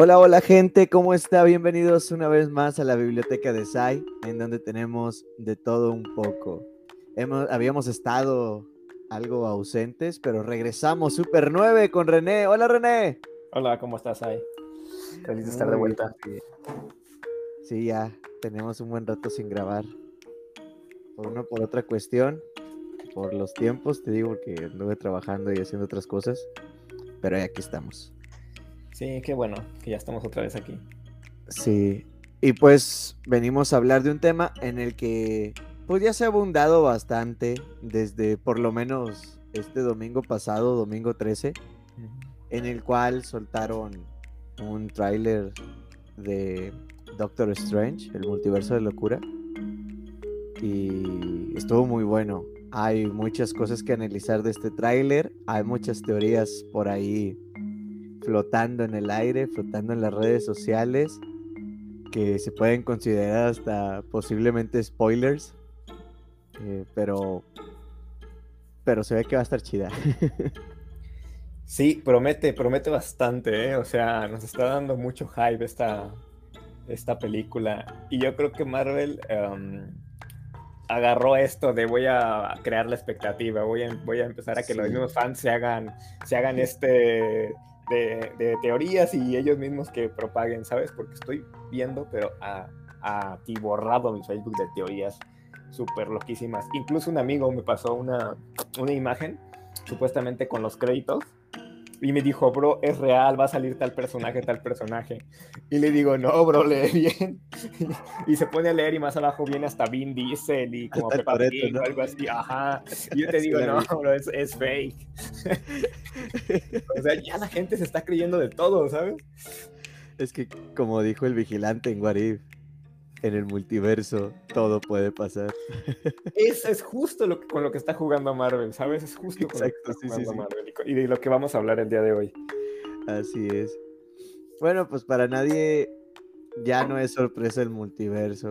Hola, hola gente, ¿cómo está? Bienvenidos una vez más a la biblioteca de SAI, en donde tenemos de todo un poco. Hemos, habíamos estado algo ausentes, pero regresamos Super 9 con René. Hola René. Hola, ¿cómo estás, SAI? Feliz de estar de vuelta. Sí, ya tenemos un buen rato sin grabar. Por una por otra cuestión, por los tiempos, te digo, porque anduve trabajando y haciendo otras cosas, pero aquí estamos. Sí, qué bueno que ya estamos otra vez aquí. Sí, y pues venimos a hablar de un tema en el que pues ya se ha abundado bastante desde por lo menos este domingo pasado, domingo 13, en el cual soltaron un tráiler de Doctor Strange, el multiverso de locura. Y estuvo muy bueno. Hay muchas cosas que analizar de este tráiler, hay muchas teorías por ahí flotando en el aire, flotando en las redes sociales, que se pueden considerar hasta posiblemente spoilers, eh, pero, pero se ve que va a estar chida. Sí, promete, promete bastante, ¿eh? o sea, nos está dando mucho hype esta, esta película. Y yo creo que Marvel em, agarró esto de voy a crear la expectativa, voy a, voy a empezar a que los mismos fans se hagan, se hagan este de, teorías y ellos mismos que propaguen, ¿sabes? Porque estoy viendo, pero a, a ti borrado mi Facebook de teorías súper loquísimas. Incluso un amigo me pasó una, una imagen, supuestamente con los créditos, y me dijo, bro, es real, va a salir tal personaje, tal personaje. Y le digo, no, bro, lee bien. y se pone a leer y más abajo viene hasta Vin Diesel y como Peppa Pig o algo así. Ajá. Y yo te digo, no, bro, es, es fake. o sea, ya la gente se está creyendo de todo, ¿sabes? Es que, como dijo el vigilante en Warif, en el multiverso todo puede pasar. Eso es justo lo que, con lo que está jugando Marvel, ¿sabes? Es justo con lo que está jugando Marvel y de lo que vamos a hablar el día de hoy. Así es. Bueno, pues para nadie ya no es sorpresa el multiverso.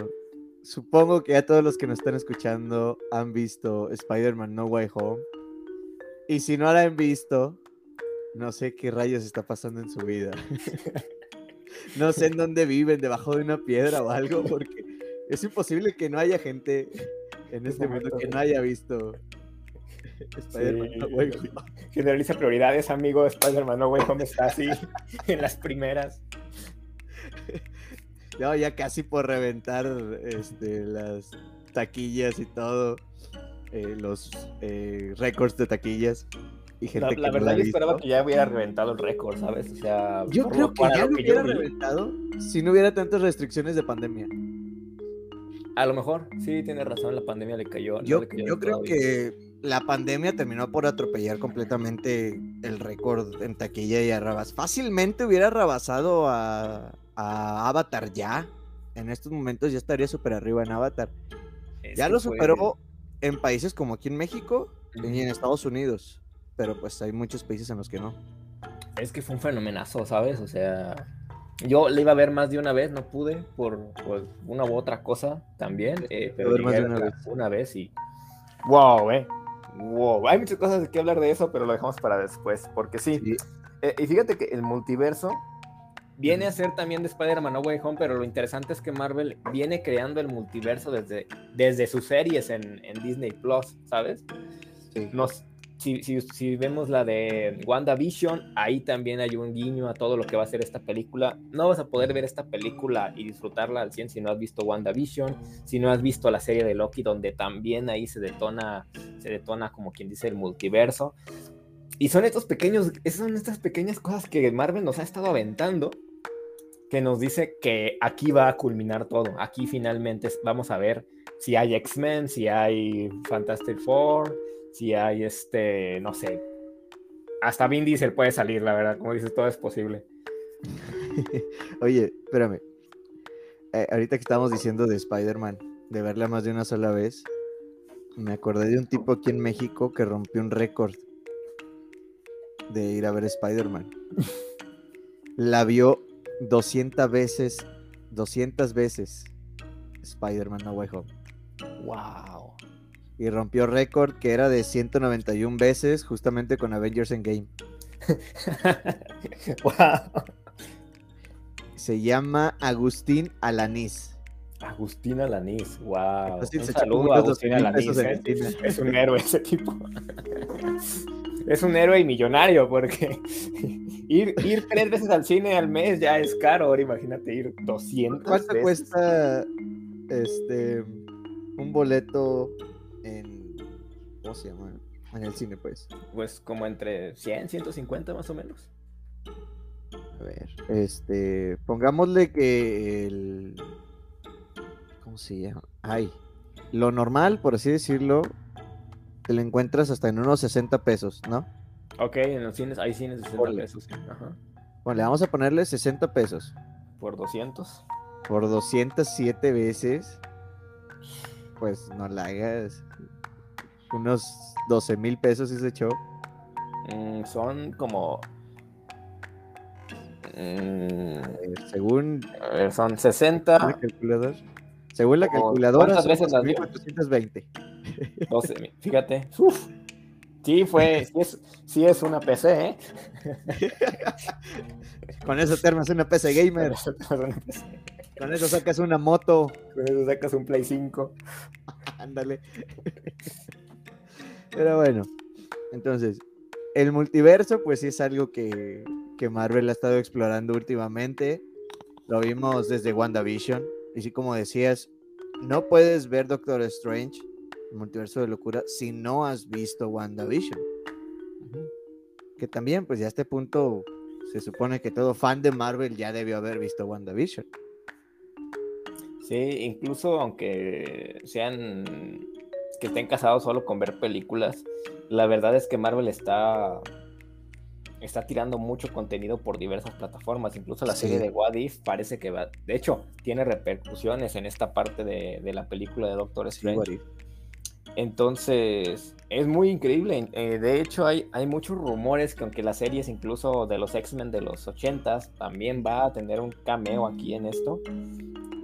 Supongo que ya todos los que nos están escuchando han visto Spider-Man No Way Home. Y si no la han visto, no sé qué rayos está pasando en su vida. no sé en dónde viven, debajo de una piedra o algo, porque es imposible que no haya gente en este momento que no haya visto Spider-Man Generaliza prioridades, amigo. Spider-Man No Way Home está así en las primeras. No, ya casi por reventar este, las taquillas y todo, eh, los eh, récords de taquillas la, verdad, yo esperaba que ya hubiera reventado el récord, ¿sabes? O sea, yo creo que ya lo hubiera reventado si no hubiera tantas restricciones de pandemia. A lo mejor, sí, tiene razón, la pandemia le cayó. Yo, yo creo que la pandemia terminó por atropellar completamente el récord en taquilla y arrabas. Fácilmente hubiera rebasado a, a, Avatar ya. En estos momentos ya estaría súper arriba en Avatar. ya lo superó en países como aquí en México y en Estados Unidos pero pues hay muchos países en los que no. Es que fue un fenomenazo, ¿sabes? O sea, yo le iba a ver más de una vez, no pude por, una u otra cosa también, eh, pero más de una, vez. una vez y wow, eh. Wow, hay muchas cosas de que hablar de eso, pero lo dejamos para después, porque sí. Eh, y fíjate que el multiverso viene a ser también de Spider-Man No Way Home, pero lo interesante es que Marvel viene creando el multiverso desde, desde sus series en, en Disney Plus, ¿sabes? Sí. Nos, si, vemos la de WandaVision, ahí también hay un guiño a todo lo que va a ser esta película. No vas a poder ver esta película y disfrutarla al 100 si no has visto WandaVision, si no has visto la serie de Loki, donde también ahí se detona, se detona como quien dice el multiverso. Y son estos pequeños, son estas pequeñas cosas que Marvel nos ha estado aventando, que nos dice que aquí va a culminar todo. Aquí finalmente vamos a ver si hay X-Men, si hay Fantastic Four si hay este, no sé, hasta Vin Diesel puede salir, la verdad, como dices, todo es posible. Oye, espérame. Eh, ahorita que estamos diciendo de Spider-Man, de verla más de una sola vez, me acordé de un tipo aquí en México que rompió un récord de ir a ver Spider-Man. La vio 200 veces, 200 veces Spider-Man No Way Home. Wow y rompió récord que era de 191 veces justamente con Avengers Endgame. wow. Se llama Agustín Alanís. Agustín Alanís, wow. un saludo a Agustín Alanís. ¿eh? Es un héroe ese tipo. es un héroe y millonario, porque ir, ir tres veces al cine al mes ya es caro. Ahora imagínate ir 200 ¿Cuánto cuesta este un boleto. ¿Cómo se llama? En el cine, pues. Pues como entre 100, 150 más o menos. A ver, este. Pongámosle que el. ¿Cómo se llama? Ay. Lo normal, por así decirlo, te lo encuentras hasta en unos 60 pesos, ¿no? Ok, en los cines hay cines de 60 pesos. Bueno, le vamos a ponerle 60 pesos. ¿Por 200? Por 207 veces. Pues no la hagas. Unos 12 mil pesos ese show. Mm, son como. Mm, según. A ver, son 60. Según la calculadora. ¿Cuántas veces las 1420. 12, fíjate. Uf. Sí, fue, sí es, sí es una PC, ¿eh? Con eso te armas una PC gamer. Con eso, sacas una moto. Con eso sacas un Play 5. Ándale. Pero bueno, entonces, el multiverso, pues sí es algo que, que Marvel ha estado explorando últimamente. Lo vimos desde WandaVision. Y sí, como decías, no puedes ver Doctor Strange multiverso de locura si no has visto WandaVision. Que también, pues ya a este punto se supone que todo fan de Marvel ya debió haber visto WandaVision. Sí, incluso aunque sean que estén casados solo con ver películas, la verdad es que Marvel está está tirando mucho contenido por diversas plataformas. Incluso la serie de What If parece que va. De hecho, tiene repercusiones en esta parte de, la película de Doctor Strange. Entonces, es muy increíble. Eh, de hecho, hay, hay muchos rumores que aunque las series incluso de los X-Men de los 80s también va a tener un cameo aquí en esto.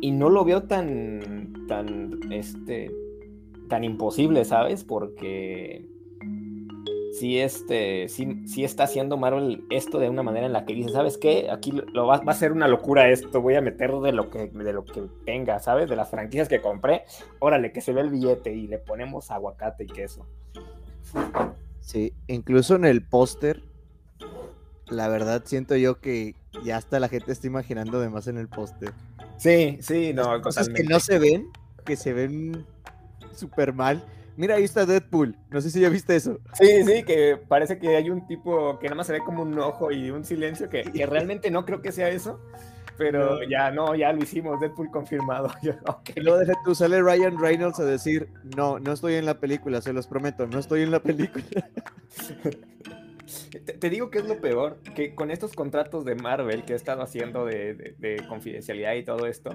Y no lo veo tan, tan, este, tan imposible, ¿sabes? Porque si este, sí, está haciendo Marvel esto de una manera en la que dice, ¿sabes qué? Aquí lo va, va, a ser una locura esto, voy a meter de lo que de lo que tenga, ¿sabes? De las franquicias que compré, órale, que se ve el billete y le ponemos aguacate y queso. Sí, incluso en el póster, la verdad siento yo que ya hasta la gente está imaginando de en el póster. Sí, sí, no, cosas que no se ven, que se ven súper mal Mira, ahí está Deadpool. No sé si ya viste eso. Sí, sí, que parece que hay un tipo que nada más se ve como un ojo y un silencio, que, realmente no creo que sea eso. Pero ya no, ya lo hicimos, Deadpool confirmado. Yo, okay. Luego deja tú, sale Ryan Reynolds a decir, no, no estoy en la película, se los prometo, no estoy en la película. Te, digo que es lo peor, que con estos contratos de Marvel que he estado haciendo de, confidencialidad y todo esto,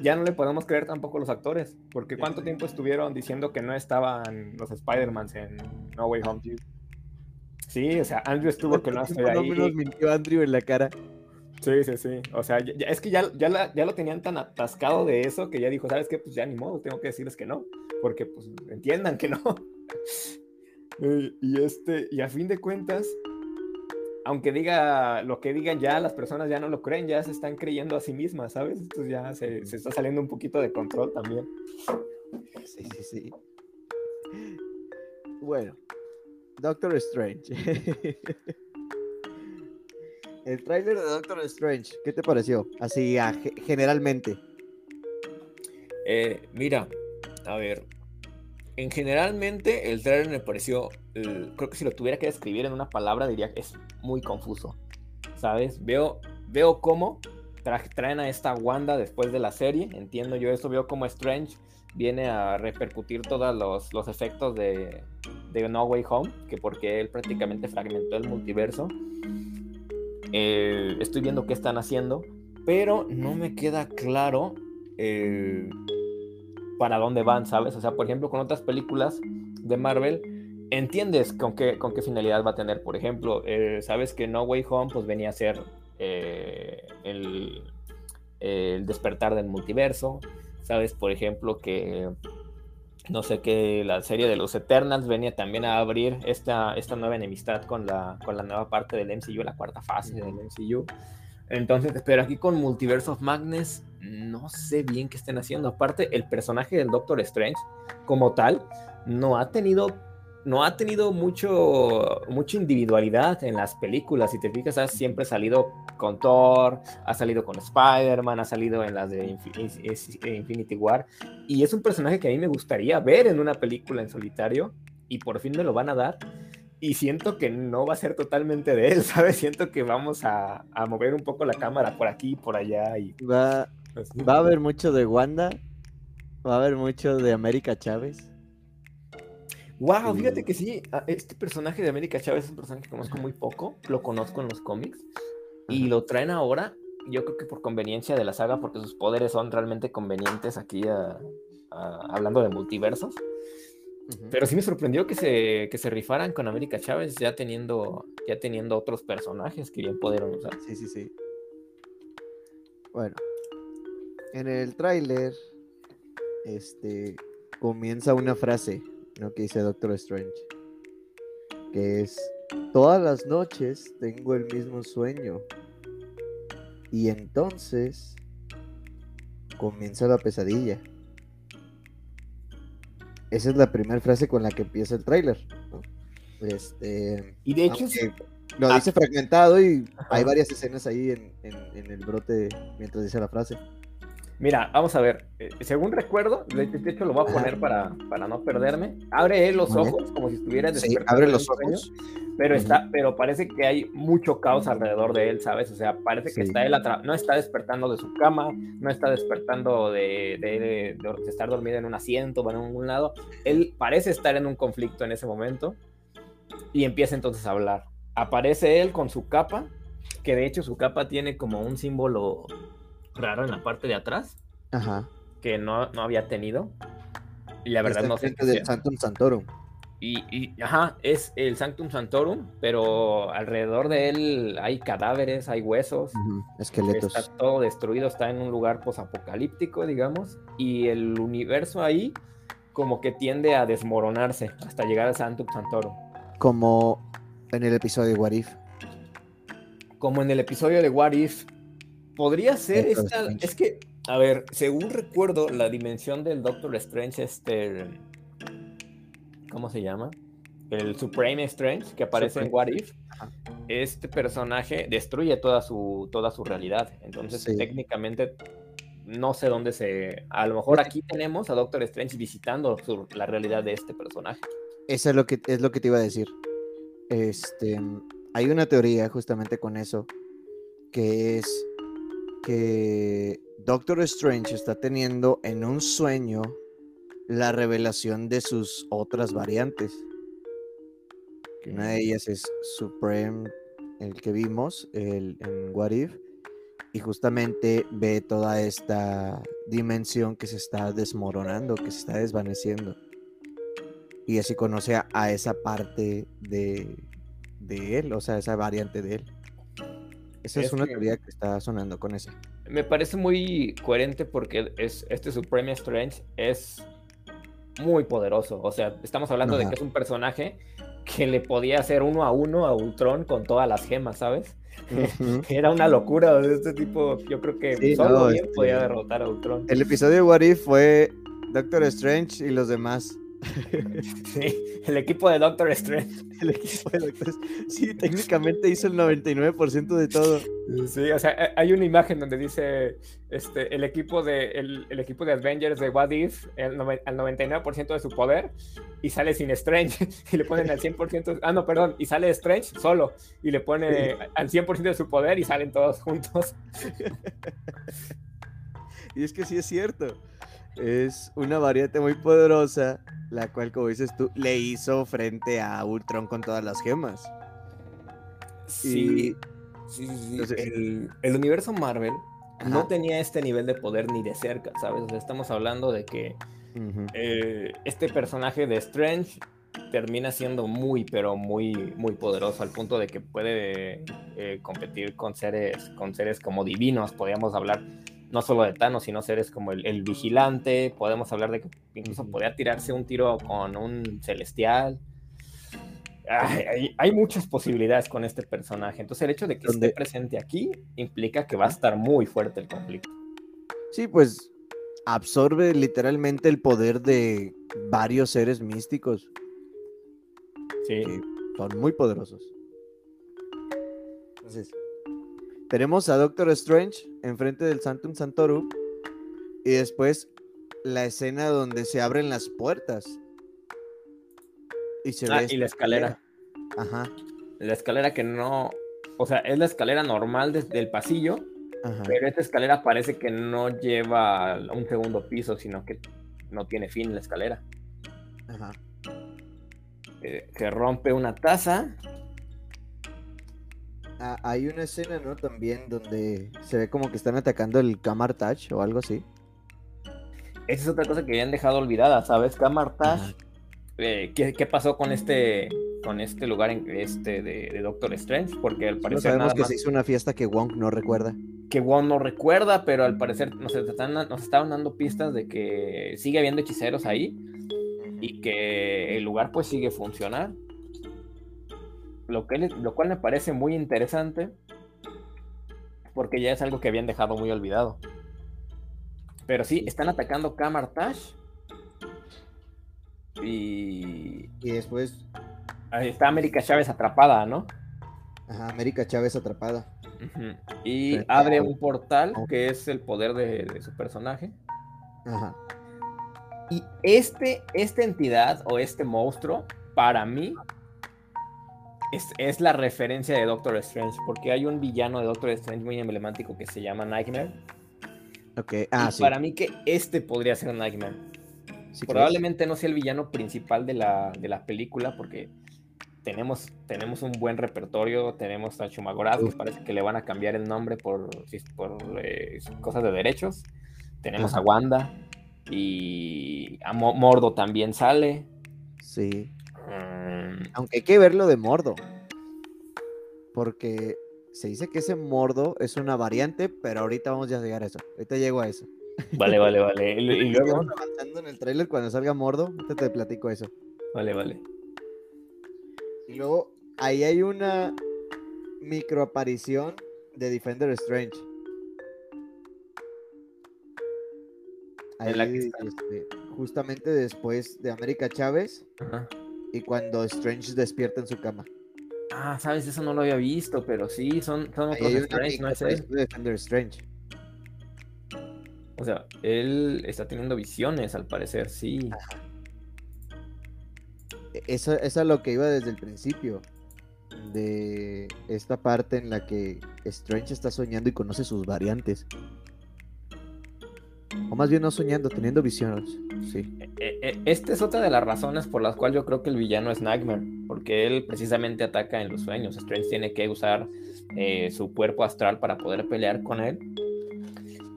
ya no le podemos creer tampoco los actores, porque ¿cuánto tiempo estuvieron diciendo que no estaban los Spider-Man en No Way Home? Sí, o sea, Andrew estuvo que no estoy ahí. No mintió Andrew en la cara. Sí, sí, sí. O sea, es que ya, ya, ya lo tenían tan atascado de eso que ya dijo, ¿sabes qué? Pues ya ni modo, tengo que decirles que no, porque pues entiendan que no. Y este, y a fin de cuentas, aunque diga lo que digan ya, las personas ya no lo creen, ya se están creyendo a sí mismas, ¿sabes? Entonces ya se, está saliendo un poquito de control también. Sí, sí, sí. Bueno, Doctor Strange. El tráiler de Doctor Strange, ¿qué te pareció? Así, generalmente. Eh, mira, a ver, en generalmente el trailer me pareció, creo que si lo tuviera que describir en una palabra diría que es muy confuso, ¿sabes? Veo, veo cómo traen a esta Wanda después de la serie, entiendo yo eso, veo cómo Strange viene a repercutir todos los, los efectos de, de, No Way Home, que porque él prácticamente fragmentó el multiverso. Eh, estoy viendo qué están haciendo, pero no me queda claro eh, para dónde van, ¿sabes? O sea, por ejemplo, con otras películas de Marvel, entiendes con qué, con qué finalidad va a tener. Por ejemplo, eh, sabes que No Way Home pues venía a ser eh, el, despertar del multiverso. Sabes, por ejemplo, que no sé qué, la serie de los Eternals venía también a abrir esta, esta nueva enemistad con la, con la nueva parte del MCU, la cuarta fase del MCU. Entonces, pero aquí con Multiverse of Madness no sé bien qué estén haciendo. Aparte, el personaje del Doctor Strange, como tal, no ha tenido no ha tenido mucho, mucha individualidad en las películas. Si te fijas, ha siempre salido con Thor, ha salido con Spider-Man, ha salido en las de Infinity War. Y es un personaje que a mí me gustaría ver en una película en solitario. Y por fin me lo van a dar. Y siento que no va a ser totalmente de él, ¿sabes? Siento que vamos a, a mover un poco la cámara por aquí y por allá. Y... Va, va a haber mucho de Wanda. Va a haber mucho de América Chávez. Wow, fíjate que sí, este personaje de América Chávez es un personaje que conozco muy poco, lo conozco en los cómics y lo traen ahora, yo creo que por conveniencia de la saga, porque sus poderes son realmente convenientes aquí hablando de multiversos. Pero sí me sorprendió que se, que se rifaran con América Chávez ya teniendo, ya teniendo otros personajes que bien pudieron usar. Sí, sí, sí. Bueno, en el tráiler este, comienza una frase ¿no? que dice Doctor Strange, que es, todas las noches tengo el mismo sueño y entonces comienza la pesadilla. Esa es la primera frase con la que empieza el tráiler. Este, y de hecho lo dice fragmentado y hay varias escenas ahí en, en el brote mientras dice la frase. Mira, vamos a ver. Eh, según recuerdo, de, hecho lo voy a poner para, para no perderme. Abre él los ojos como si estuviera despertando. abre los ojos. pero está, pero parece que hay mucho caos alrededor de él, ¿sabes? O sea, parece que está él no está despertando de su cama, no está despertando de, de, de, estar dormido en un asiento o en algún lado. Él parece estar en un conflicto en ese momento y empieza entonces a hablar. Aparece él con su capa, que de hecho su capa tiene como un símbolo raro en la parte de atrás. Ajá. Que no, no había tenido. Y la verdad no sé. del Sanctum Santorum. Y, y, ajá, es el Sanctum Santorum, pero alrededor de él hay cadáveres, hay huesos, esqueletos. Está todo destruido, está en un lugar posapocalíptico, digamos, y el universo ahí como que tiende a desmoronarse hasta llegar al Sanctum Santorum. Como en el episodio de What If. Como en el episodio de What If, Podría ser esta. Es que, a ver, según recuerdo, la dimensión del Doctor Strange, este. ¿Cómo se llama? El Supreme Strange que aparece en What If. Este personaje destruye toda su, toda su realidad. Entonces, técnicamente, no sé dónde se. A lo mejor aquí tenemos a Doctor Strange visitando la realidad de este personaje. Eso es lo que es lo que te iba a decir. Este, hay una teoría justamente con eso, que es que Doctor Strange está teniendo en un sueño la revelación de sus otras variantes. una de ellas es Supreme, el que vimos el, en What If, y justamente ve toda esta dimensión que se está desmoronando, que se está desvaneciendo. Y así conoce a, esa parte de, de él, o sea, esa variante de él. Esa es, una teoría que está sonando con ese. Me parece muy coherente porque es, este Supreme Strange es muy poderoso. O sea, estamos hablando de que es un personaje que le podía hacer uno a uno a Ultron con todas las gemas, ¿sabes? Era una locura de este tipo. Yo creo que solo este podía derrotar a Ultron. El episodio de What If fue Doctor Strange y los demás. Sí, el equipo de Doctor Strange. El equipo de Doctor Sí, técnicamente hizo el 99% de todo. Sí, o sea, hay una imagen donde dice este, el, equipo de, el, equipo de Avengers de What If el, al 99% de su poder y sale sin Strange y le ponen al 100%. Ah, no, perdón, y sale Strange solo y le pone al 100% de su poder y salen todos juntos. y es que sí es cierto. Es una variante muy poderosa la cual, como dices tú, le hizo frente a Ultron con todas las gemas. Sí, sí, sí. el, universo Marvel no tenía este nivel de poder ni de cerca, ¿sabes? O sea, estamos hablando de que eh, este personaje de Strange termina siendo muy, pero muy, muy poderoso al punto de que puede eh, competir con seres, con seres como divinos, podríamos hablar no solo de Thanos, sino seres como el, vigilante. Podemos hablar de que incluso podía tirarse un tiro con un celestial. hay, muchas posibilidades con este personaje. Entonces, el hecho de que esté presente aquí implica que va a estar muy fuerte el conflicto. Sí, pues absorbe literalmente el poder de varios seres místicos. Sí. son muy poderosos. Entonces, tenemos a Doctor Strange enfrente del Santum Santorum y después la escena donde se abren las puertas y se ah, y la escalera. Ajá. La escalera que no, o sea, es la escalera normal desde el pasillo, pero esta escalera parece que no lleva a un segundo piso, sino que no tiene fin la escalera. Ajá. Eh, que rompe una taza. Ah, hay una escena, ¿no? También donde se ve como que están atacando el Touch o algo así. Esa es otra cosa que habían dejado olvidada, ¿sabes? Kamartash eh, ¿qué, pasó con este con este lugar en, este de, Doctor Strange? Porque al parecer sabemos que se hizo una fiesta que Wong no recuerda. Que Wong no recuerda, pero al parecer nos, están, nos estaban dando pistas de que sigue habiendo hechiceros ahí y que el lugar pues sigue funcionando. Lo, que, lo cual me parece muy interesante porque ya es algo que habían dejado muy olvidado. Pero sí, están atacando Kamartash y, y después. Ahí está América Chávez atrapada, ¿no? Ajá, América Chávez atrapada. Y abre un portal que es el poder de, su personaje. Ajá. Y este, esta entidad o este monstruo, para mí, es, es, la referencia de Doctor Strange, porque hay un villano de Doctor Strange muy emblemático que se llama Nightmare. Ok, ah, Para mí que este podría ser Nightmare. Probablemente no sea el villano principal de la, película, porque tenemos, tenemos un buen repertorio. Tenemos a Chumagoraz, que parece que le van a cambiar el nombre por, por eh, cosas de derechos. Tenemos a Wanda y a Mordo también sale. Sí. Aunque hay que verlo de Mordo. Porque se dice que ese Mordo es una variante, pero ahorita vamos a llegar a eso. Ahorita llego a eso. Vale, vale, vale. Y, luego. avanzando en el trailer cuando salga Mordo, te, te platico eso. Vale, vale. Y luego, ahí hay una microaparición de Defender Strange. Ahí, la que este, justamente después de América Chávez y cuando Strange despierta en su cama. Ah, sabes, eso no lo había visto, pero sí, son, son otros Strange, no es Defender Strange. O sea, él está teniendo visiones, al parecer, sí. E-, eso, es a lo que iba desde el principio. De esta parte en la que Strange está soñando y conoce sus variantes. O más bien no soñando, teniendo visiones. Sí. E-, e-, esta es otra de las razones por las cuales yo creo que el villano es Nightmare. Porque él precisamente ataca en los sueños. Strange tiene que usar eh, su cuerpo astral para poder pelear con él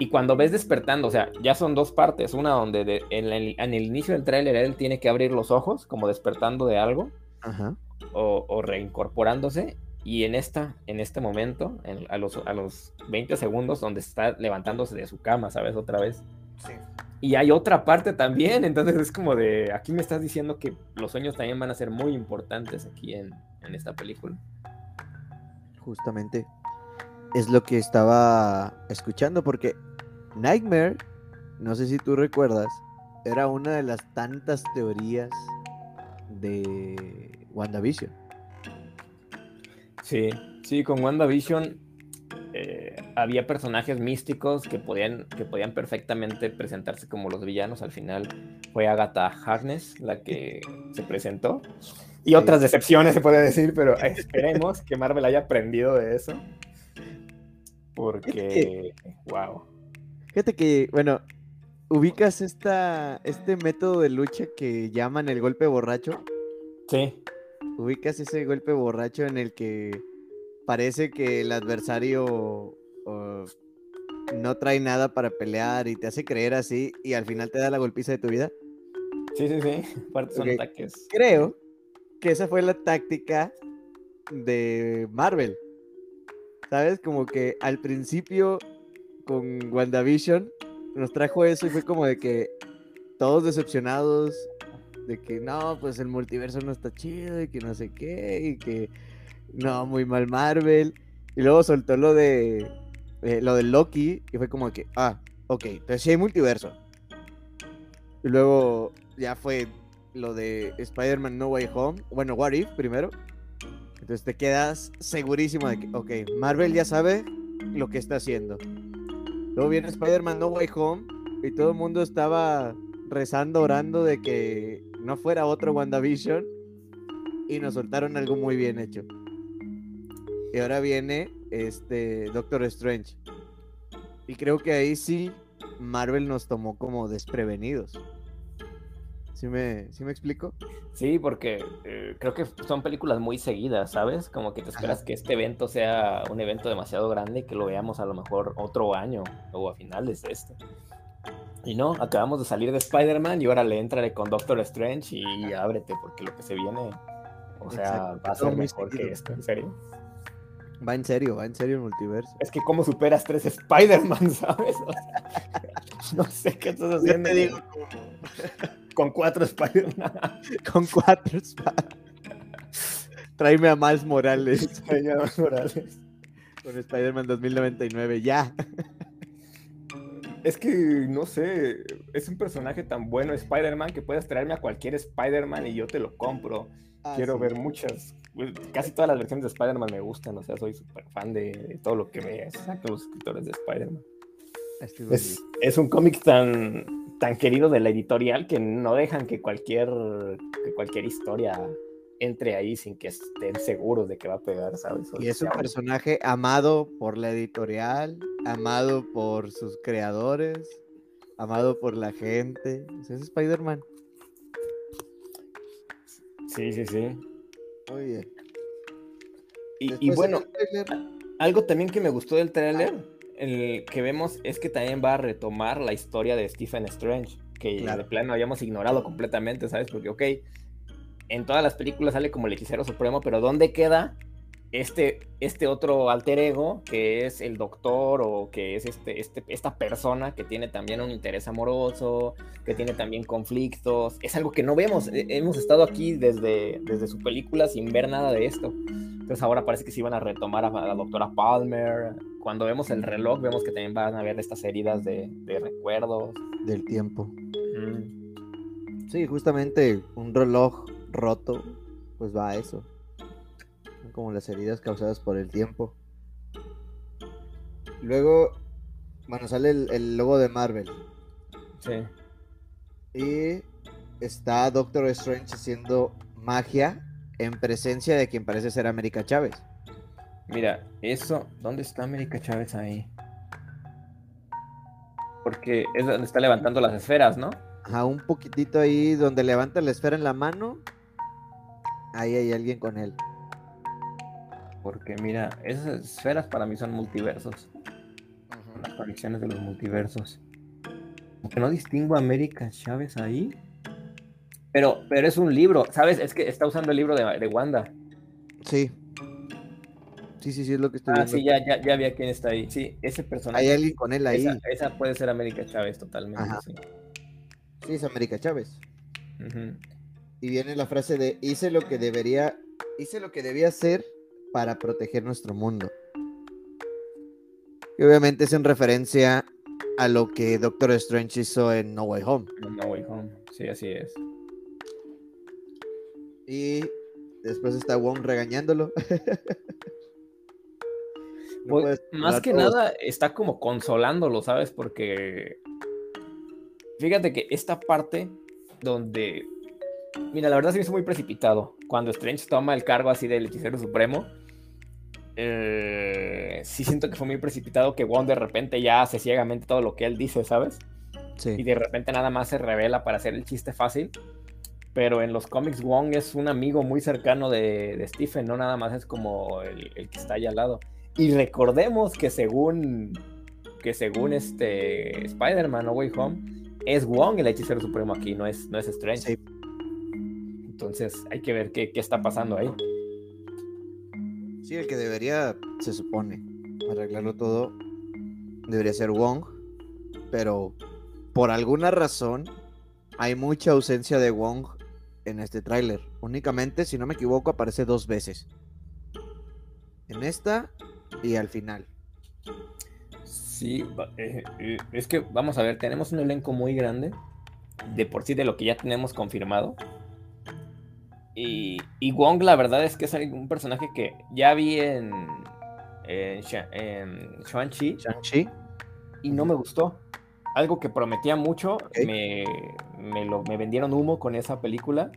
y cuando ves despertando, o sea, ya son dos partes. Una donde en, el, inicio del tráiler él tiene que abrir los ojos, como despertando de algo. O, reincorporándose. Y en esta, en este momento, a, los, a los 20 segundos, donde está levantándose de su cama, ¿sabes? Otra vez. Sí. Y hay otra parte también. Entonces es como de. Aquí me estás diciendo que los sueños también van a ser muy importantes aquí en, en esta película. Justamente es lo que estaba escuchando, porque Nightmare, no sé si tú recuerdas, era una de las tantas teorías de WandaVision. Sí, sí, con WandaVision eh, había personajes místicos que podían, que podían perfectamente presentarse como los villanos. Al final fue Agatha Harkness la que se presentó. Y otras decepciones se puede decir, pero esperemos que Marvel haya aprendido de eso. Porque, wow. Fíjate que, bueno, ubicas esta, este método de lucha que llaman el golpe borracho. Sí. Ubicas ese golpe borracho en el que parece que el adversario no trae nada para pelear y te hace creer así y al final te da la golpiza de tu vida. Sí, sí, sí. Aparte son ataques. Creo que esa fue la táctica de Marvel. ¿Sabes? Como que al principio con WandaVision nos trajo eso y fue como de que todos decepcionados de que no, pues el multiverso no está chido y que no sé qué, y que no, muy mal Marvel. Y luego soltó lo de eh, lo del Loki y fue como que, ah, ok, entonces sí hay multiverso. Y luego ya fue lo de Spider-Man No Way Home, bueno, What If primero. Entonces te quedas segurísimo de que, ok, Marvel ya sabe lo que está haciendo. Luego viene Spider-Man No Way Home y todo el mundo estaba rezando, orando de que no fuera otro WandaVision y nos soltaron algo muy bien hecho. Y ahora viene este Doctor Strange. Y creo que ahí sí Marvel nos tomó como desprevenidos. ¿Sí me, me explico? Sí, porque eh, creo que son películas muy seguidas, ¿sabes? Como que te esperas que este evento sea un evento demasiado grande y que lo veamos a lo mejor otro año o a finales de este. Y no, acabamos de salir de Spider-Man y ahora le entra con Doctor Strange y ábrete, porque lo que se viene, o sea, va a ser mejor que esto, en serio. Va en serio, va en serio el multiverso. Es que cómo superas tres Spider-Man, ¿sabes? no sé qué estás haciendo. te digo con cuatro Spider-Man. Con cuatro Spider-Man. Tráeme a Miles Morales. Tráeme a Miles Morales. Con Spider-Man 2099, ya. Es que, no sé, es un personaje tan bueno Spider-Man que puedes traerme a cualquier Spider-Man y yo te lo compro. Ah, Quiero ver muchas, pues, casi todas las versiones de Spider-Man me gustan, o sea, soy súper fan de, todo lo que me sacan los escritores de Spider-Man. Es, es, un cómic tan, tan querido de la editorial que no dejan que cualquier, que cualquier historia entre ahí sin que estén seguros de que va a pegar, ¿sabes? y es un personaje amado por la editorial, amado por sus creadores, amado por la gente. es Spider-Man. Sí, sí, sí. Oye. Y, y bueno, algo también que me gustó del trailer el que vemos es que también va a retomar la historia de Stephen Strange, que de plano habíamos ignorado completamente, ¿sabes? Porque, ok, en todas las películas sale como el hechicero supremo, pero ¿dónde queda este, este otro alter ego que es el doctor o que es este, este, esta persona que tiene también un interés amoroso, que tiene también conflictos. Es algo que no vemos. Hemos estado aquí desde, desde su película sin ver nada de esto. Entonces ahora parece que se iban a retomar a la doctora Palmer. Cuando vemos el reloj vemos que también van a haber estas heridas de, de recuerdos. Del tiempo. Sí, justamente un reloj roto, pues va a eso como las heridas causadas por el tiempo. Luego, bueno, sale el, logo de Marvel. Sí. Y está Doctor Strange haciendo magia en presencia de quien parece ser América Chávez. Mira, eso, ¿dónde está América Chávez ahí? Porque es donde está levantando las esferas, ¿no? Ajá, un poquitito ahí donde levanta la esfera en la mano. Ahí hay alguien con él. Porque mira, esas esferas para mí son multiversos. Las conexiones de los multiversos. Aunque no distingo a América Chávez ahí. Pero, pero es un libro, ¿sabes? Es que está usando el libro de, Wanda. Sí. Sí, sí, sí, es lo que estoy ah, sí, ya, ya, ya vi a quién está ahí. Sí, ese personaje. Hay alguien con él ahí. Esa, puede ser América Chávez totalmente. Sí. sí. es América Chávez. Y viene la frase de hice lo que debería, hice lo que debía hacer para proteger nuestro mundo. Y obviamente es en referencia a lo que Doctor Strange hizo en No Way Home. No Way Home, sí, así es. Y después está Wong regañándolo. Pues, más que nada está como consolándolo, ¿sabes? Porque fíjate que esta parte donde Mira, la verdad se me hizo muy precipitado. Cuando Strange toma el cargo así del hechicero supremo, eh, sí siento que fue muy precipitado que Wong de repente ya hace ciegamente todo lo que él dice, ¿sabes? Sí. Y de repente nada más se revela para hacer el chiste fácil. Pero en los cómics Wong es un amigo muy cercano de, Stephen, no nada más es como el, que está allá al lado. Y recordemos que según que según este Spider-Man No Way Home, es Wong el hechicero supremo aquí, no es, no es Strange. Entonces hay que ver qué, qué está pasando ahí. Sí, el que debería, se supone, arreglarlo todo, debería ser Wong, pero por alguna razón hay mucha ausencia de Wong en este tráiler. Únicamente, si no me equivoco, aparece dos veces. En esta y al final. Sí, eh, eh, es que vamos a ver, tenemos un elenco muy grande, de por sí de lo que ya tenemos confirmado. Y, y Wong, la verdad es que es un personaje que ya vi en, en, Shang-Chi. Y no me gustó. Algo que prometía mucho, me, lo, me vendieron humo con esa película.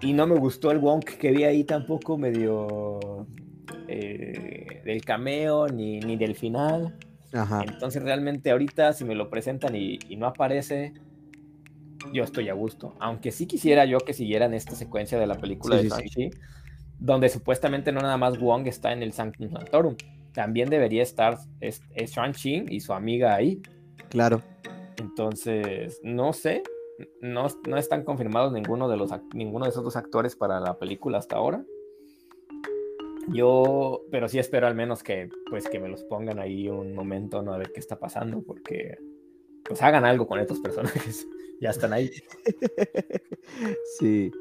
Y no me gustó el Wong que vi ahí tampoco, medio eh, del cameo ni, ni del final. Entonces realmente ahorita si me lo presentan y, no aparece, yo estoy a gusto. Aunque sí quisiera yo que siguieran esta secuencia de la película de shang donde supuestamente no nada más Wong está en el Sanctum Sanctorum, también debería estar es, Shang-Chi y su amiga ahí. Claro. Entonces, no sé, no, no están confirmados ninguno de, los, ninguno de esos dos actores para la película hasta ahora. Yo, pero sí espero al menos que, pues, que me los pongan ahí un momento, ¿no? A ver qué está pasando, porque, pues, hagan algo con estos personajes. ya están ahí. sí.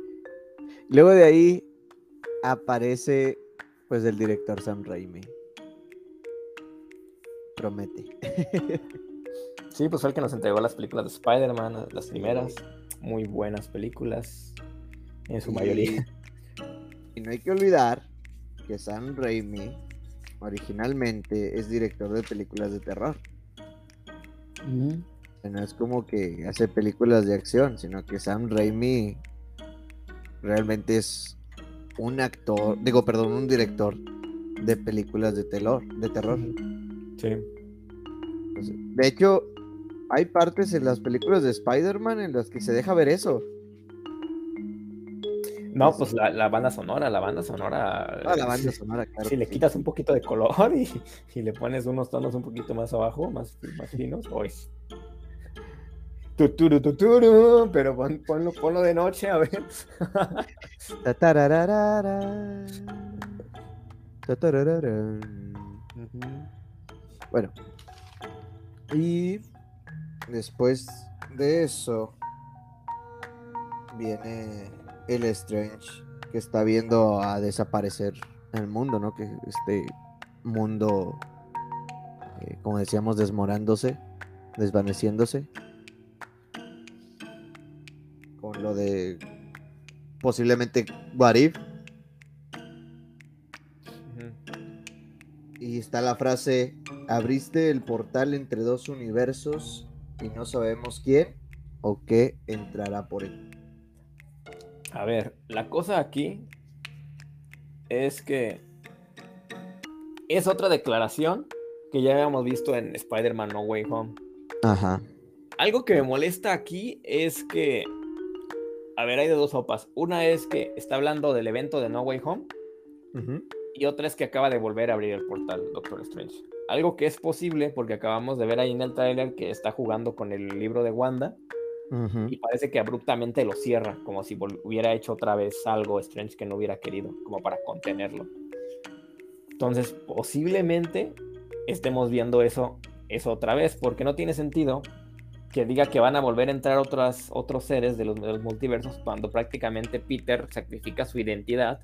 Luego de ahí aparece, pues, el director Sam Raimi. Promete. sí, pues fue el que nos entregó las películas de Spider-Man, las primeras. Muy buenas películas, en su mayoría. Y no hay que olvidar que Sam Raimi originalmente es director de películas de terror. No es como que hace películas de acción, sino que Sam Raimi realmente es un actor, digo, perdón, un director de películas de terror, de terror. Sí. De hecho, hay partes en las películas de Spider-Man en las que se deja ver eso. No, pues la, banda sonora, la banda sonora. Ah, la banda sonora, claro. Si le quitas un poquito de color y, le pones unos tonos un poquito más abajo, más, más finos, hoy. Tuturu, tuturu, pero ponlo, ponlo de noche, a ver. Bueno. Y después de eso viene el Strange que está viendo a desaparecer el mundo, ¿no? Que este mundo, eh, como decíamos, desmorándose, desvaneciéndose. Lo de posiblemente Warif. Y está la frase, abriste el portal entre dos universos y no sabemos quién o qué entrará por él. A ver, la cosa aquí es que es otra declaración que ya habíamos visto en Spider-Man No Way Home. Ajá. Algo que me molesta aquí es que, a ver, hay de dos sopas. Una es que está hablando del evento de No Way Home y otra es que acaba de volver a abrir el portal Doctor Strange. Algo que es posible porque acabamos de ver ahí en el trailer que está jugando con el libro de Wanda y parece que abruptamente lo cierra, como si hubiera hecho otra vez algo Strange que no hubiera querido, como para contenerlo. Entonces, posiblemente estemos viendo eso, eso otra vez, porque no tiene sentido que diga que van a volver a entrar otras, otros seres de los, multiversos cuando prácticamente Peter sacrifica su identidad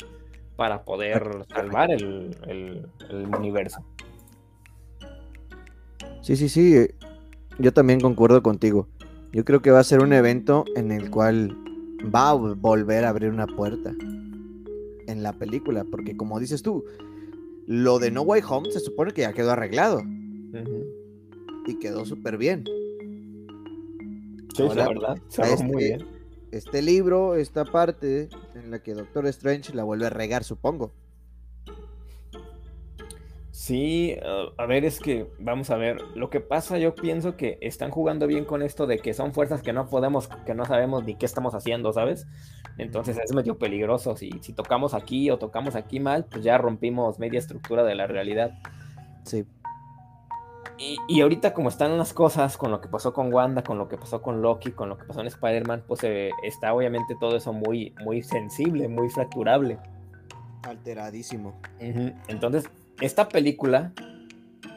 para poder salvar el, el universo. Sí, sí, sí. Yo también concuerdo contigo. Yo creo que va a ser un evento en el cual va a volver a abrir una puerta en la película, porque como dices tú, lo de No Way Home se supone que ya quedó arreglado. Y quedó súper bien. Sí, la verdad. Este, muy bien. Este libro, esta parte en la que Doctor Strange la vuelve a regar, supongo. Sí, a ver, es que vamos a ver, lo que pasa yo pienso que están jugando bien con esto de que son fuerzas que no podemos, que no sabemos ni qué estamos haciendo, ¿sabes? Entonces es medio peligroso, si, si tocamos aquí o tocamos aquí mal, pues ya rompimos media estructura de la realidad. Sí. Y, y, ahorita como están unas cosas con lo que pasó con Wanda, con lo que pasó con Loki, con lo que pasó en Spider-Man, pues eh, está obviamente todo eso muy, muy sensible, muy fracturable. Alteradísimo. Entonces esta película,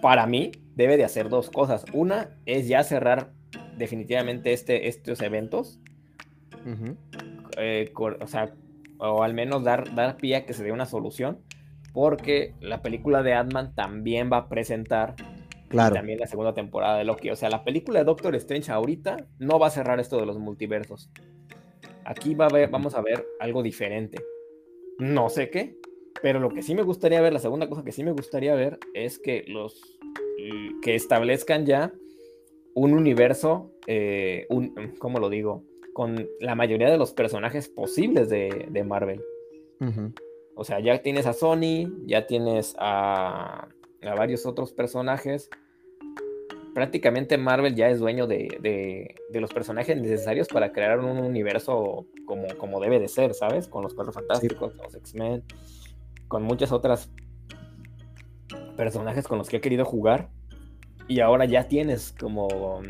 para mí, debe de hacer dos cosas. Una es ya cerrar definitivamente este, estos eventos. eh, o sea, o al menos dar, dar pie a que se dé una solución, porque la película de Ant-Man también va a presentar claro. también la segunda temporada de Loki. O sea, la película de Doctor Strange ahorita no va a cerrar esto de los multiversos. Aquí va a ver, vamos a ver algo diferente. No sé qué, pero lo que sí me gustaría ver, la segunda cosa que sí me gustaría ver es que los que establezcan ya un universo, eh, un, ¿cómo lo digo? Con la mayoría de los personajes posibles de, Marvel. O sea, ya tienes a Sony, ya tienes a, a, varios otros personajes. Prácticamente Marvel ya es dueño de, de, los personajes necesarios para crear un universo como, como debe de ser, ¿sabes? Con los Cuatro Fantásticos, los X-Men, con muchas otras personajes con los que he querido jugar y ahora ya tienes como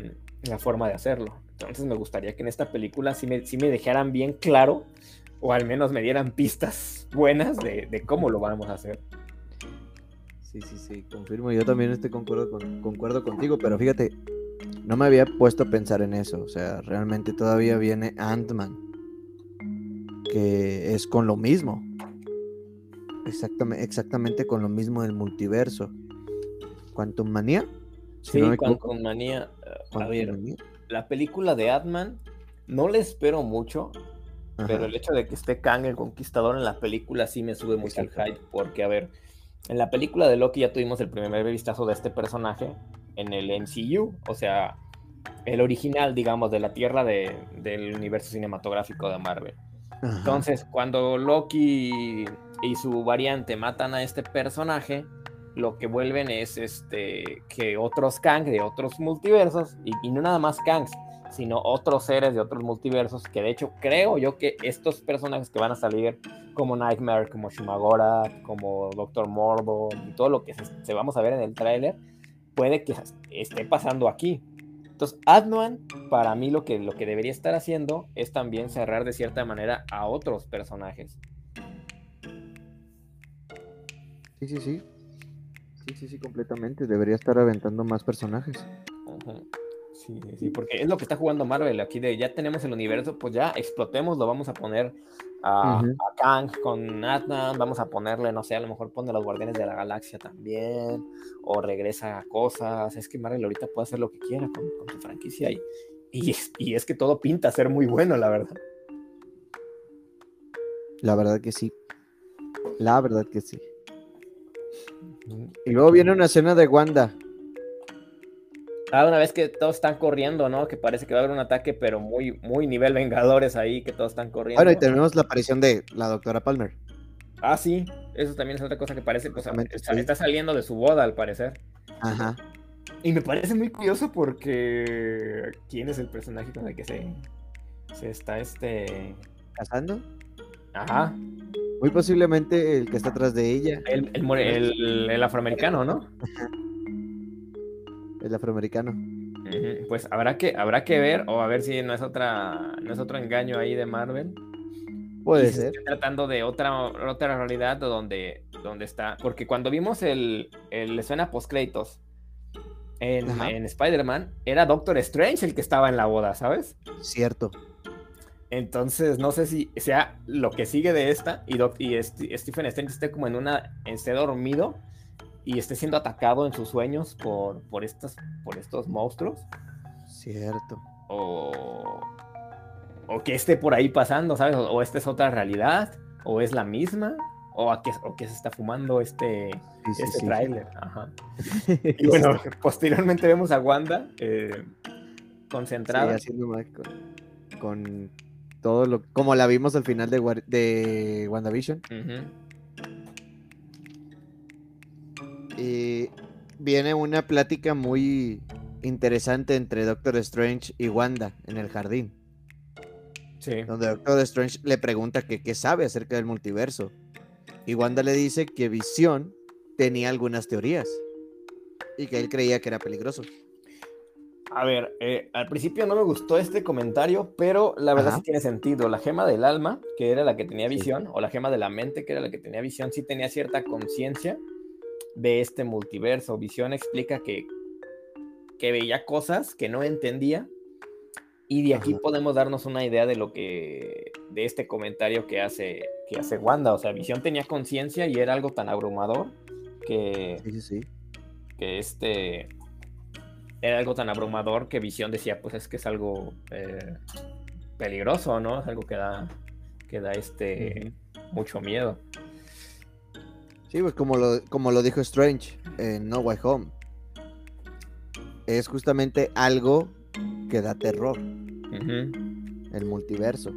la forma de hacerlo. Entonces me gustaría que en esta película sí me, me dejaran bien claro o al menos me dieran pistas buenas de, cómo lo vamos a hacer. Sí, sí, sí, confirmo. Yo también estoy concuerdo, concuerdo contigo, pero fíjate, no me había puesto a pensar en eso. O sea, realmente todavía viene Ant-Man, que es con lo mismo. Exactamente, exactamente con lo mismo del multiverso. Quantum Manía sí, Quantum Manía. Eh, a ver, la película de Atman no le espero mucho, pero el hecho de que esté Kang el Conquistador en la película sí me sube mucho el hype, porque a ver, en la película de Loki ya tuvimos el primer vistazo de este personaje en el MCU, o sea, el original, digamos, de la Tierra del universo cinematográfico de Marvel. Entonces, cuando Loki y su variante matan a este personaje, lo que vuelven es este que otros Kang de otros multiversos, y, no nada más Kangs, sino otros seres de otros multiversos, que de hecho creo yo que estos personajes que van a salir, como Nightmare, como Shumagora, como Doctor Morbo, y todo lo que se, vamos a ver en el tráiler, puede que esté pasando aquí. Entonces, Adman, para mí lo que, lo que debería estar haciendo es también cerrar de cierta manera a otros personajes. Sí, sí, sí. Sí, sí, sí, completamente. Debería estar aventando más personajes. Sí, sí, porque es lo que está jugando Marvel aquí de ya tenemos el universo, pues ya explotemos, lo vamos a poner a, Kang con Nathan, vamos a ponerle, no sé, a lo mejor pone a los Guardianes de la Galaxia también, o regresa a cosas. Es que Marvel ahorita puede hacer lo que quiera con, su franquicia y, y, y es que todo pinta a ser muy bueno, la verdad. La verdad que sí. La verdad que sí. Y luego viene una escena de Wanda. Ah, una vez que todos están corriendo, ¿no? Que parece que va a haber un ataque, pero muy, muy nivel Vengadores ahí, que todos están corriendo. Bueno, y tenemos la aparición de la doctora Palmer. Ah, sí, eso también es otra cosa que parece, pues, está, saliendo de su boda, al parecer. Ajá. Y me parece muy curioso porque ¿quién es el personaje con el que se, se está este casando? Ajá. Muy posiblemente el que está atrás de ella. El, el, afroamericano, ¿no? El afroamericano. Pues habrá que, habrá que ver, o a ver si no es otra, no es otro engaño ahí de Marvel. Puede ser. tratando de otra, otra realidad donde, donde está. Porque cuando vimos el, el escena post créditos en, en Spider-Man, era Doctor Strange el que estaba en la boda, ¿sabes? Cierto. Entonces, no sé si sea lo que sigue de esta y, y Stephen Strange esté como en una, esté dormido y esté siendo atacado en sus sueños por, por, estas, por estos monstruos. Cierto. O, o que esté por ahí pasando, ¿sabes? O, esta es otra realidad, o es la misma, o a que, o que se está fumando este, este tráiler. y bueno, posteriormente vemos a Wanda eh, concentrada. haciendo con todo lo como la vimos al final de, de WandaVision. Y viene una plática muy interesante entre Doctor Strange y Wanda en el jardín. Sí. Donde Doctor Strange le pregunta que qué sabe acerca del multiverso. Y Wanda le dice que Visión tenía algunas teorías y que él creía que era peligroso. A ver, eh, al principio no me gustó este comentario, pero la verdad sí tiene sentido. La gema del alma, que era la que tenía visión, o la gema de la mente, que era la que tenía visión, sí tenía cierta conciencia de este multiverso. Visión explica que, que veía cosas que no entendía, Y de aquí podemos darnos una idea de lo que, de este comentario que hace, que hace Wanda. O sea, Visión tenía conciencia y era algo tan abrumador que, sí, sí, que este, era algo tan abrumador que Visión decía, pues es que es algo eh, peligroso, ¿no? Es algo que da, que da este, mucho miedo. Sí, pues como lo, como lo dijo Strange en No Way Home. Es justamente algo que da terror. El multiverso.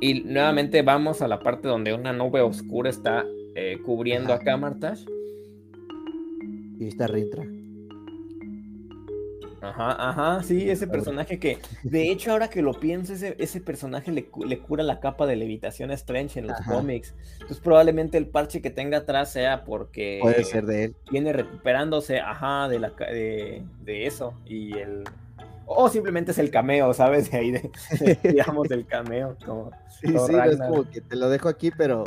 Y nuevamente vamos a la parte donde una nube oscura está eh, cubriendo a Camartash. Y está Rintra. Ajá, ajá, sí, ese personaje que, de hecho, ahora que lo pienso, ese, personaje le, cura la capa de levitación a Strange en los cómics. Entonces, probablemente el parche que tenga atrás sea porque. Puede ser de él. Viene recuperándose, ajá, de, la, de, eso. Y el. O simplemente es el cameo, ¿sabes? De ahí, de, digamos, del cameo. Como, sí, sí, es como que te lo dejo aquí, pero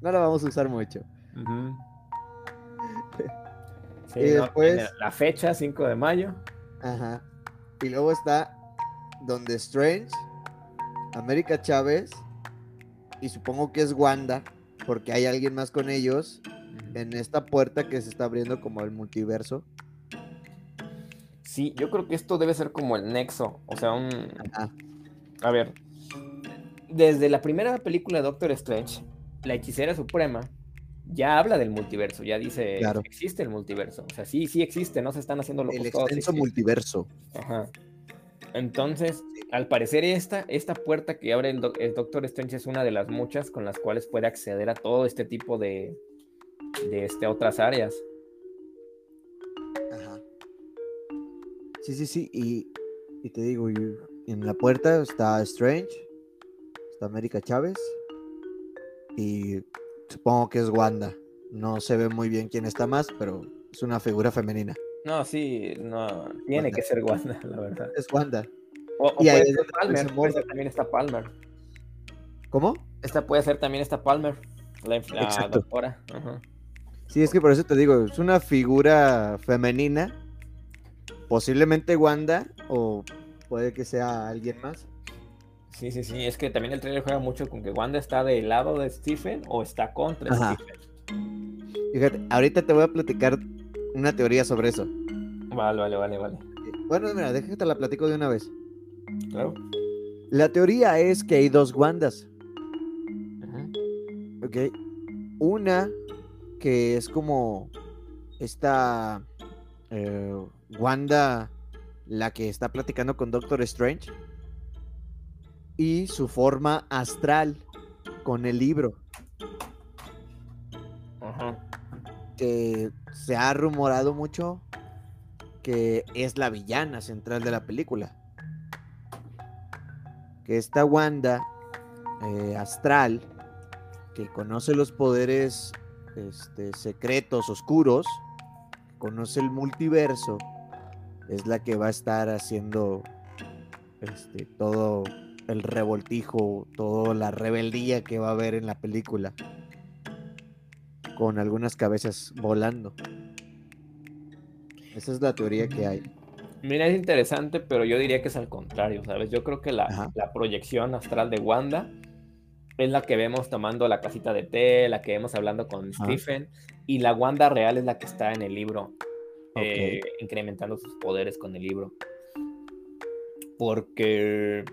no lo vamos a usar mucho. y después. La fecha, 5 de mayo. Ajá. Y luego está donde Strange, América Chávez y supongo que es Wanda, porque hay alguien más con ellos en esta puerta que se está abriendo como el multiverso. Sí, yo creo que esto debe ser como el nexo, o sea, un... A ver, desde la primera película de Doctor Strange, la hechicera suprema ya habla del multiverso, ya dice claro. existe el multiverso. O sea, sí, sí existe, no se están haciendo El extenso multiverso. Ajá. Entonces, al parecer esta, esta puerta que abre el, Doctor Strange es una de las muchas con las cuales puede acceder a todo este tipo de, de este, otras áreas. Ajá. Sí, sí, sí. Y, y te digo, en la puerta está Strange, está América Chávez y Supongo que es Wanda. No se ve muy bien quién está más, pero es una figura femenina. No, sí, no. Tiene que ser Wanda, la verdad. Es Wanda. O, y puede ser Palmer. Puede ser también está Palmer. ¿Cómo? Esta puede ser también esta Palmer, la, doctora. Sí, es que por eso te digo, es una figura femenina. Posiblemente Wanda, o puede que sea alguien más. Sí, sí, sí. Es que también el trailer juega mucho con que Wanda está del lado de Stephen o está contra Stephen. Fíjate, ahorita te voy a platicar una teoría sobre eso. Vale, vale, vale, vale. Bueno, mira, déjate te la platico de una vez. Claro. La teoría es que hay dos Wandas. Ok. Una que es como esta eh, Wanda, la que está platicando con Doctor Strange y su forma astral con el libro. Que se ha rumorado mucho que es la villana central de la película. Que esta Wanda eh, astral, que conoce los poderes este, secretos, oscuros, conoce el multiverso, es la que va a estar haciendo este, todo el revoltijo, toda la rebeldía que va a haber en la película. Con algunas cabezas volando. Esa es la teoría que hay. Mira, es interesante, pero yo diría que es al contrario, ¿sabes? Yo creo que la, proyección astral de Wanda es la que vemos tomando la casita de té, la que vemos hablando con Stephen, y la Wanda real es la que está en el libro, eh, incrementando sus poderes con el libro. Porque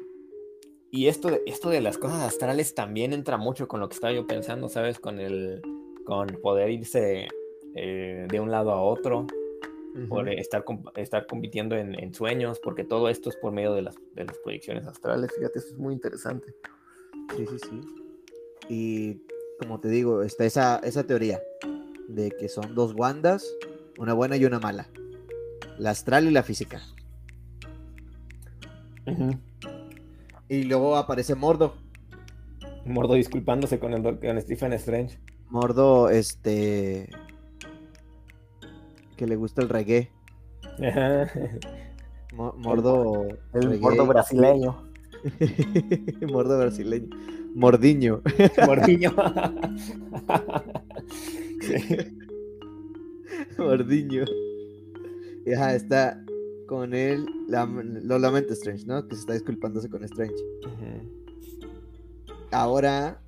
y esto de, esto de las cosas astrales también entra mucho con lo que estaba yo pensando, ¿sabes? Con el con poder irse eh, de un lado a otro, por estar, estar compitiendo en, sueños, porque todo esto es por medio de las, de las proyecciones astrales. Fíjate, eso es muy interesante. Sí, sí, sí. Y como te digo, está esa, esa teoría de que son dos Wandas, una buena y una mala. La astral y la física. Y luego aparece Mordo. Mordo disculpándose con, el, con Stephen Strange. Mordo, este. que le gusta el reggae. Mordo. El mordo brasileño. mordo brasileño. Mordiño. Mordiño. Mordiño. Y está con el lo lamento Strange, ¿no? Que se está disculpándose con Strange. Ahora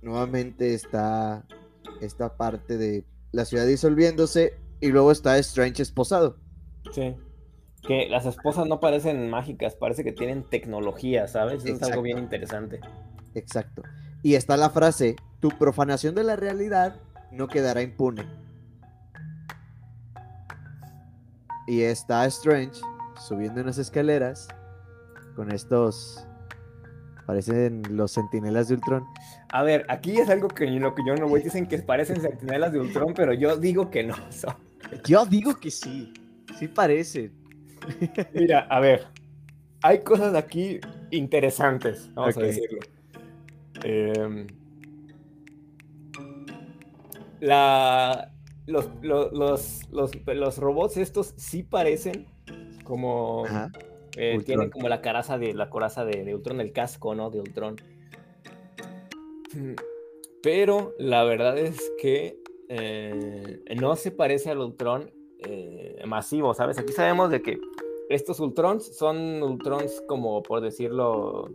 nuevamente está esta parte de la ciudad disolviéndose y luego está Strange esposado. Sí. Que las esposas no parecen mágicas, parece que tienen tecnología, ¿sabes? es algo bien interesante. Exacto. Y está la frase, tu profanación de la realidad no quedará impune. Y está Strange subiendo unas escaleras con estos parecen los sentinelas de Ultron. A ver, aquí es algo que lo que yo no voy dicen que parecen sentinelas de Ultron, pero yo digo que no son. Yo digo que sí. Sí parecen. Mira, a ver. Hay cosas aquí interesantes, vamos a decirlo. Em, la, los, los, robots estos sí parecen como... Eh, tienen como la caraza de la coraza de, Ultron, el casco, ¿no? De Ultron. Pero la verdad es que eh, no se parece al Ultron eh, masivo, ¿sabes? Aquí sabemos de que estos Ultrons son Ultrons como por decirlo,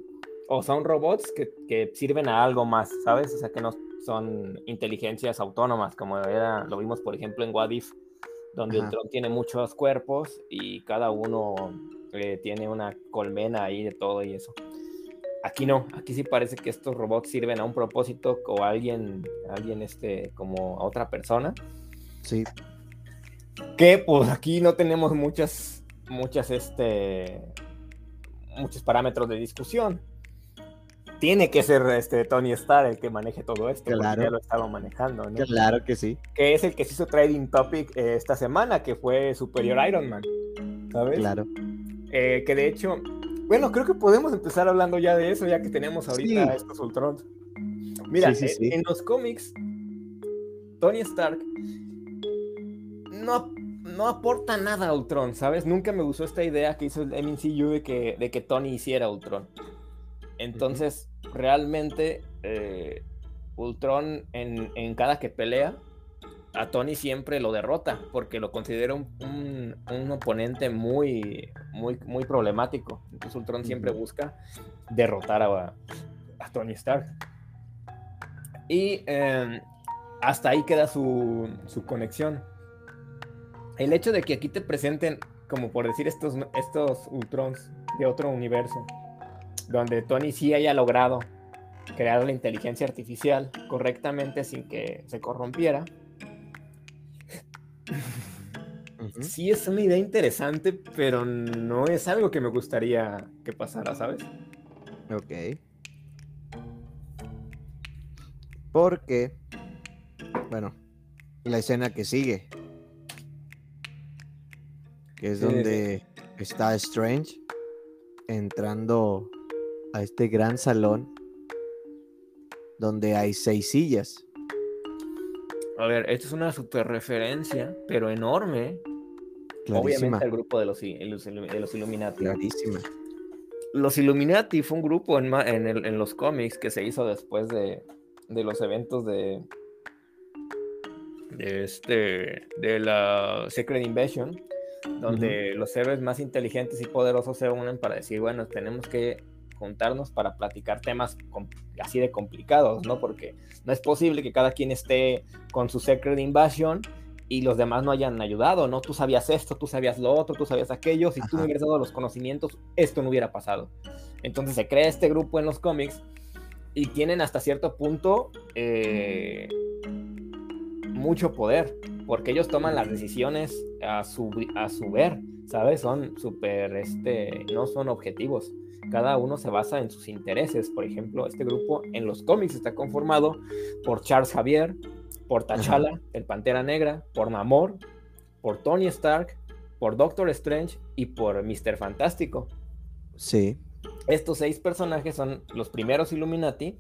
o son robots que, sirven a algo más, ¿sabes? O sea, que no son inteligencias autónomas, como era, lo vimos por ejemplo en Wadif, donde Ultron tiene muchos cuerpos y cada uno eh, tiene una colmena ahí de todo y eso. Aquí no, aquí sí parece que estos robots sirven a un propósito o a alguien, alguien este, como a otra persona. Sí. Que pues aquí no tenemos muchas, muchas, este, muchos parámetros de discusión. Tiene que ser este Tony Stark el que maneje todo esto, claro. ya lo estaba manejando, ¿no? Claro que sí. Que es el que se hizo Trading Topic eh, esta semana, que fue Superior Iron Man, ¿sabes? Claro. Eh, que de hecho, bueno, creo que podemos empezar hablando ya de eso, ya que tenemos ahorita estos Ultrons. Mira, eh, en los cómics, Tony Stark no, no aporta nada a Ultron, ¿sabes? Nunca me gustó esta idea que hizo el MCU de que, de que Tony hiciera Ultron. Entonces, realmente, eh, Ultron en, en cada que pelea a Tony siempre lo derrota porque lo considera un, oponente muy, muy, muy problemático. Entonces Ultron siempre busca derrotar a, Tony Stark. Y em, hasta ahí queda su, conexión. El hecho de que aquí te presenten, como por decir, estos, estos Ultrons de otro universo, donde Tony sí haya logrado crear la inteligencia artificial correctamente sin que se corrompiera, Sí es una idea interesante, pero no es algo que me gustaría que pasara, ¿sabes? Ok. Porque, bueno, la escena que sigue, que es donde está Strange entrando a este gran salón donde hay seis sillas. A ver, esto es una super referencia, pero enorme. Obviamente el grupo de los, de los Illuminati. Clarísima. Los Illuminati fue un grupo en, en, los cómics que se hizo después de, de los eventos de, de, este, de la Secret Invasion, donde los héroes más inteligentes y poderosos se unen para decir, bueno, tenemos que juntarnos para platicar temas así de complicados, ¿no? Porque no es posible que cada quien esté con su Secret Invasion y los demás no hayan ayudado, ¿no? Tú sabías esto, tú sabías lo otro, tú sabías aquello, si tú no hubieras dado los conocimientos, esto no hubiera pasado. Entonces se crea este grupo en los cómics y tienen hasta cierto punto eh, mucho poder, porque ellos toman las decisiones a su, a su ver, ¿sabes? Son súper, este, no son objetivos cada uno se basa en sus intereses. Por ejemplo, este grupo en los cómics está conformado por Charles Javier, por T'Challa, el Pantera Negra, por Namor, por Tony Stark, por Doctor Strange y por Mr. Fantástico. Sí. Estos seis personajes son los primeros Illuminati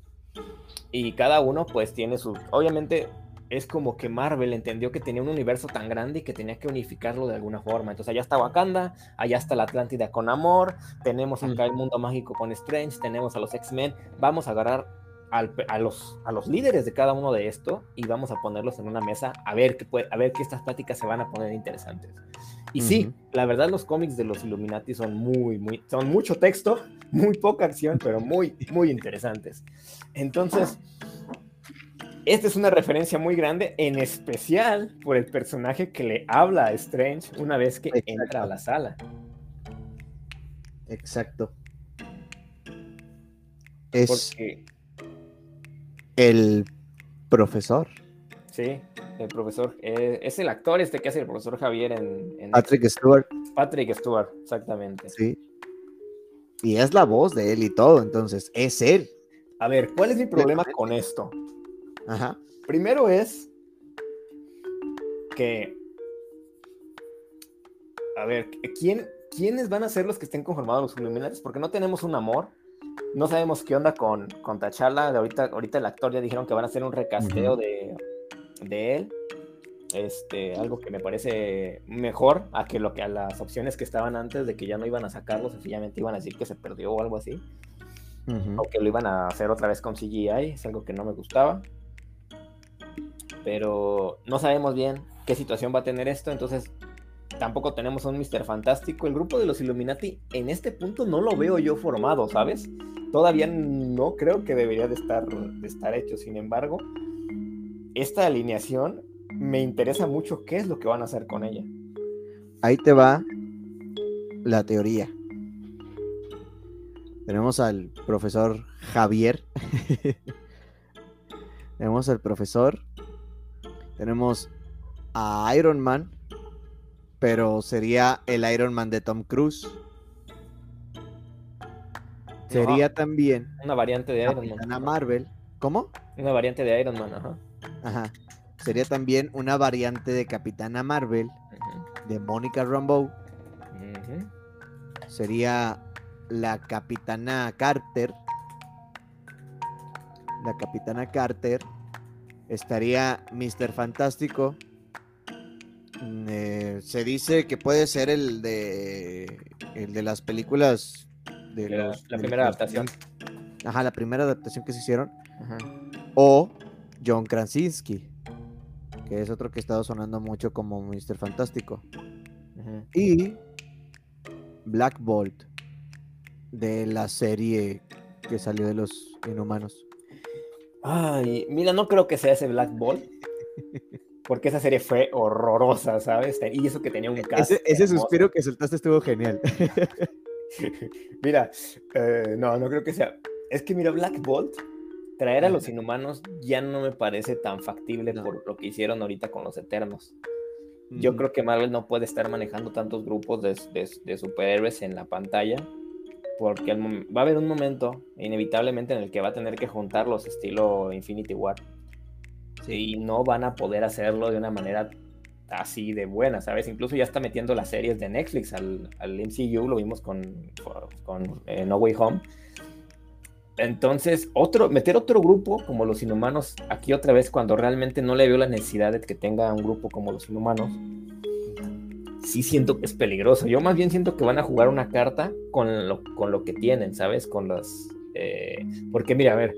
y cada uno pues tiene su... Obviamente es como que Marvel entendió que tenía un universo tan grande y que tenía que unificarlo de alguna forma. Entonces allá está Wakanda, allá está la Atlántida con Amor, tenemos acá el mundo mágico con Strange, tenemos a los X-Men, vamos a agarrar a, los, a los líderes de cada uno de esto y vamos a ponerlos en una mesa a ver que, a ver que estas pláticas se van a poner interesantes. Y sí, la verdad los cómics de los Illuminati son muy, muy, son mucho texto, muy poca acción, pero muy, muy interesantes. Entonces, esta es una referencia muy grande, en especial por el personaje que le habla a Strange una vez que entra a la sala. Exacto. Es el profesor. Sí, el profesor. Eh, es el actor este que hace el profesor Javier en, Patrick Stewart. Patrick Stewart, exactamente. Sí. Y es la voz de él y todo, entonces es él. A ver, ¿cuál es mi problema con esto? Ajá. Primero es que. A ver, ¿quién, ¿quiénes van a ser los que estén conformados los Illuminati? Porque no tenemos un amor no sabemos qué onda con, con T'Challa. Ahorita, ahorita el actor ya dijeron que van a hacer un recasteo de, él. Este, algo que me parece mejor a que lo que a las opciones que estaban antes de que ya no iban a sacarlo, sencillamente iban a decir que se perdió o algo así. O que lo iban a hacer otra vez con CGI, es algo que no me gustaba. Pero no sabemos bien qué situación va a tener esto, entonces tampoco tenemos un Mr. Fantástico. El grupo de los Illuminati en este punto no lo veo yo formado, ¿sabes? Todavía no creo que debería de estar, de estar hecho. Sin embargo, esta alineación me interesa mucho qué es lo que van a hacer con ella. Ahí te va la teoría. Tenemos al profesor Javier. tenemos al profesor. Tenemos a Iron Man pero sería el Iron Man de Tom Cruise. Sería también una variante de Iron Man. Marvel. ¿Cómo? Una variante de Iron Man, ajá. Ajá. Sería también una variante de Capitana Marvel de Mónica Rambeau. Sería la Capitana Carter. La Capitana Carter. Estaría Mr. Fantástico eh, se dice que puede ser el de el de las películas de la, primera adaptación. Ajá, la primera adaptación que se hicieron. O John Krasinski, que es otro que ha estado sonando mucho como Mr. Fantástico. Y Black Bolt, de la serie que salió de los inhumanos. Ay, mira, no creo que sea ese Black Bolt. porque esa serie fue horrorosa, ¿sabes? Y eso que tenía un cast. Ese, suspiro que soltaste estuvo genial. mira, eh, no, no creo que sea. Es que mira, Black Bolt, traer a los inhumanos ya no me parece tan factible por lo que hicieron ahorita con los Eternos. Yo creo que Marvel no puede estar manejando tantos grupos de, superhéroes en la pantalla, porque va a haber un momento, inevitablemente, en el que va a tener que juntarlos estilo Infinity War y no van a poder hacerlo de una manera así de buena, ¿sabes? Incluso ya está metiendo las series de Netflix al, al MCU, lo vimos con, con eh, No Way Home. Entonces, otro, meter otro grupo como los inhumanos aquí otra vez cuando realmente no le veo la necesidad de que tenga un grupo como los inhumanos, sí siento que es peligroso. Yo más bien siento que van a jugar una carta con lo, con lo que tienen, ¿sabes? Con las... Eh, porque mira, a ver,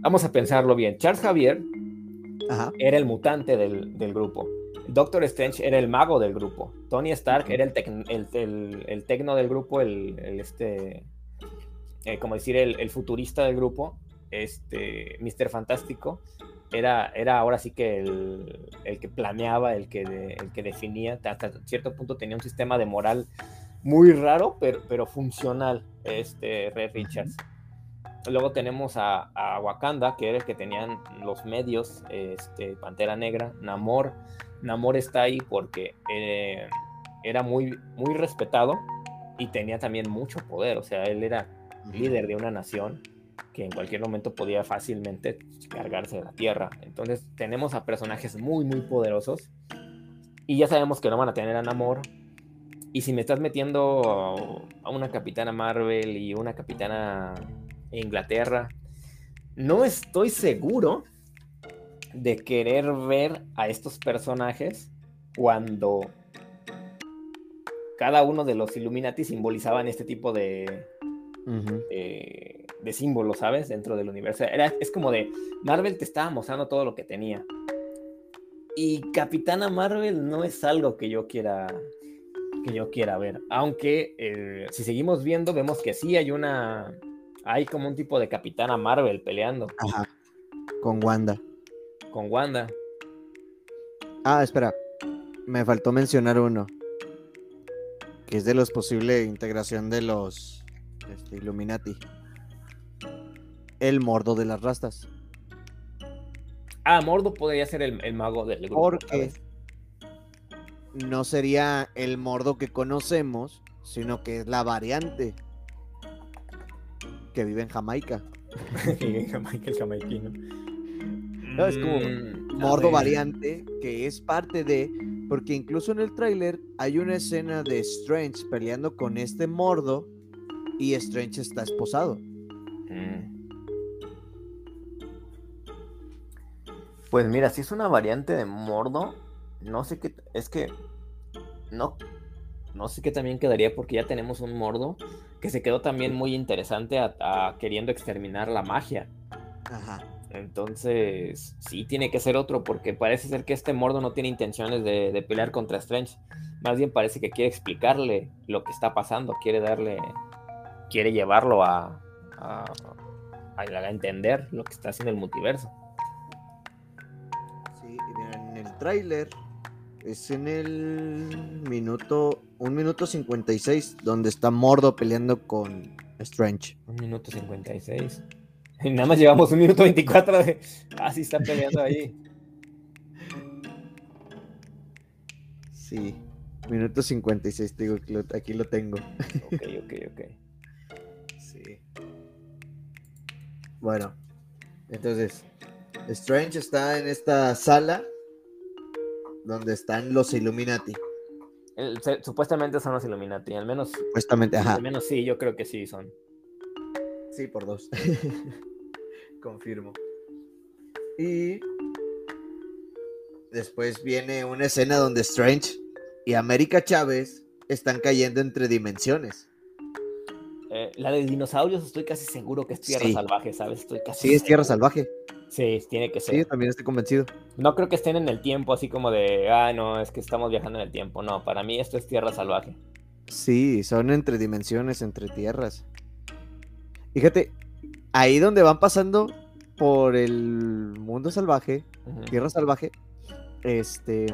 vamos a pensarlo bien. Charles Javier era el mutante del, grupo. Doctor Strange era el mago del grupo. Tony Stark era el, el, tecno del grupo, el, este, eh, como decir, el, futurista del grupo. Este, Mr. Fantástico era, era ahora sí que el, que planeaba, el que, el que definía. Hasta cierto punto tenía un sistema de moral muy raro, pero, pero funcional, este Red Richards. Luego tenemos a, Wakanda, que era el que tenían los medios, este, Pantera Negra, Namor. Namor está ahí porque eh, era muy, muy respetado y tenía también mucho poder. O sea, él era líder de una nación que en cualquier momento podía fácilmente cargarse de la tierra. Entonces tenemos a personajes muy, muy poderosos y ya sabemos que no van a tener a Namor. Y si me estás metiendo a una capitana Marvel y una capitana Inglaterra. No estoy seguro de querer ver a estos personajes cuando cada uno de los Illuminati simbolizaban este tipo de, de símbolo, ¿sabes? Dentro del universo. Era, es como de Marvel te estaba mostrando todo lo que tenía. Y Capitana Marvel no es algo que yo quiera que yo quiera ver. Aunque eh, si seguimos viendo, vemos que sí hay una. Hay como un tipo de Capitana Marvel peleando. Ajá. Con Wanda. Con Wanda. Ah, espera. Me faltó mencionar uno. Que es de los posible integración de los este, Illuminati. El mordo de las rastas. Ah, Mordo podría ser el, mago del grupo. Porque no sería el Mordo que conocemos, sino que es la variante que vive en Jamaica. vive en Jamaica, el jamaiquino. No, es como mm, Mordo variante que es parte de. Porque incluso en el tráiler hay una escena de Strange peleando con este Mordo y Strange está esposado. Mm. Pues mira, si es una variante de Mordo, no sé qué. Es que. No. No sé qué también quedaría porque ya tenemos un Mordo que se quedó también muy interesante a, queriendo exterminar la magia. Ajá. Entonces, sí, tiene que ser otro, porque parece ser que este Mordo no tiene intenciones de, pelear contra Strange. Más bien parece que quiere explicarle lo que está pasando, quiere darle, quiere llevarlo a, a, a entender lo que está haciendo el multiverso tráiler es en el minuto, un minuto 56, donde está Mordo peleando con Strange. Un minuto 56. Y nada más llevamos un minuto 24 de... Ah, sí, está peleando ahí. Sí, minuto 56, digo, aquí lo tengo. Ok, ok, ok. Sí. Bueno, entonces, Strange está en esta sala donde están los Illuminati. supuestamente son los Illuminati, al menos. Supuestamente, ajá. Al menos sí, yo creo que sí son. Sí, por dos. Confirmo. Y después viene una escena donde Strange y América Chávez están cayendo entre dimensiones. Eh, la de dinosaurios estoy casi seguro que es tierra salvaje, ¿sabes? Estoy casi sí, es tierra salvaje. Sí, tiene que ser. Sí, también estoy convencido. No creo que estén en el tiempo así como de, ah, no, es que estamos viajando en el tiempo. No, para mí esto es tierra salvaje. Sí, son entre dimensiones, entre tierras. Fíjate, ahí donde van pasando por el mundo salvaje, tierra salvaje, este,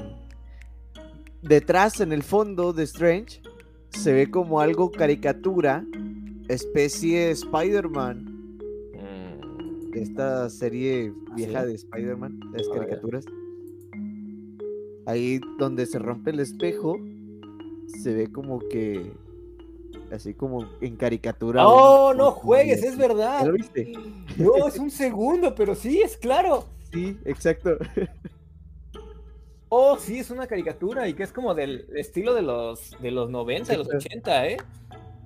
detrás en el fondo de Strange se ve como algo caricatura, especie Spider-Man esta serie vieja de Spider-Man, las caricaturas. Ahí donde se rompe el espejo, se ve como que así como en caricatura. ¡Oh, no juegues! Es verdad. ¿Lo viste? No, es un segundo, pero sí, es claro. Sí, exacto. Oh, sí, es una caricatura y que es como del estilo de los, de los 90, de los 80, ¿eh?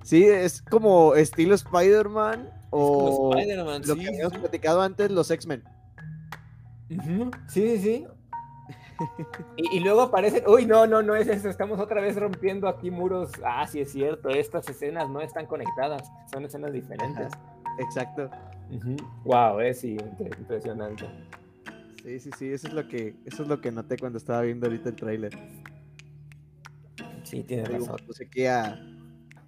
Sí, es como estilo Spider-Man o lo que habíamos platicado antes, los X-Men. Sí, sí, sí. y, luego aparecen, uy, no, no, no es eso, estamos otra vez rompiendo aquí muros. Ah, sí es cierto, estas escenas no están conectadas, son escenas diferentes. Exacto. Wow, es sí, impresionante. Sí, sí, sí, eso es lo que, eso es lo que noté cuando estaba viendo ahorita el tráiler. Sí, tiene razón. Puse aquí a,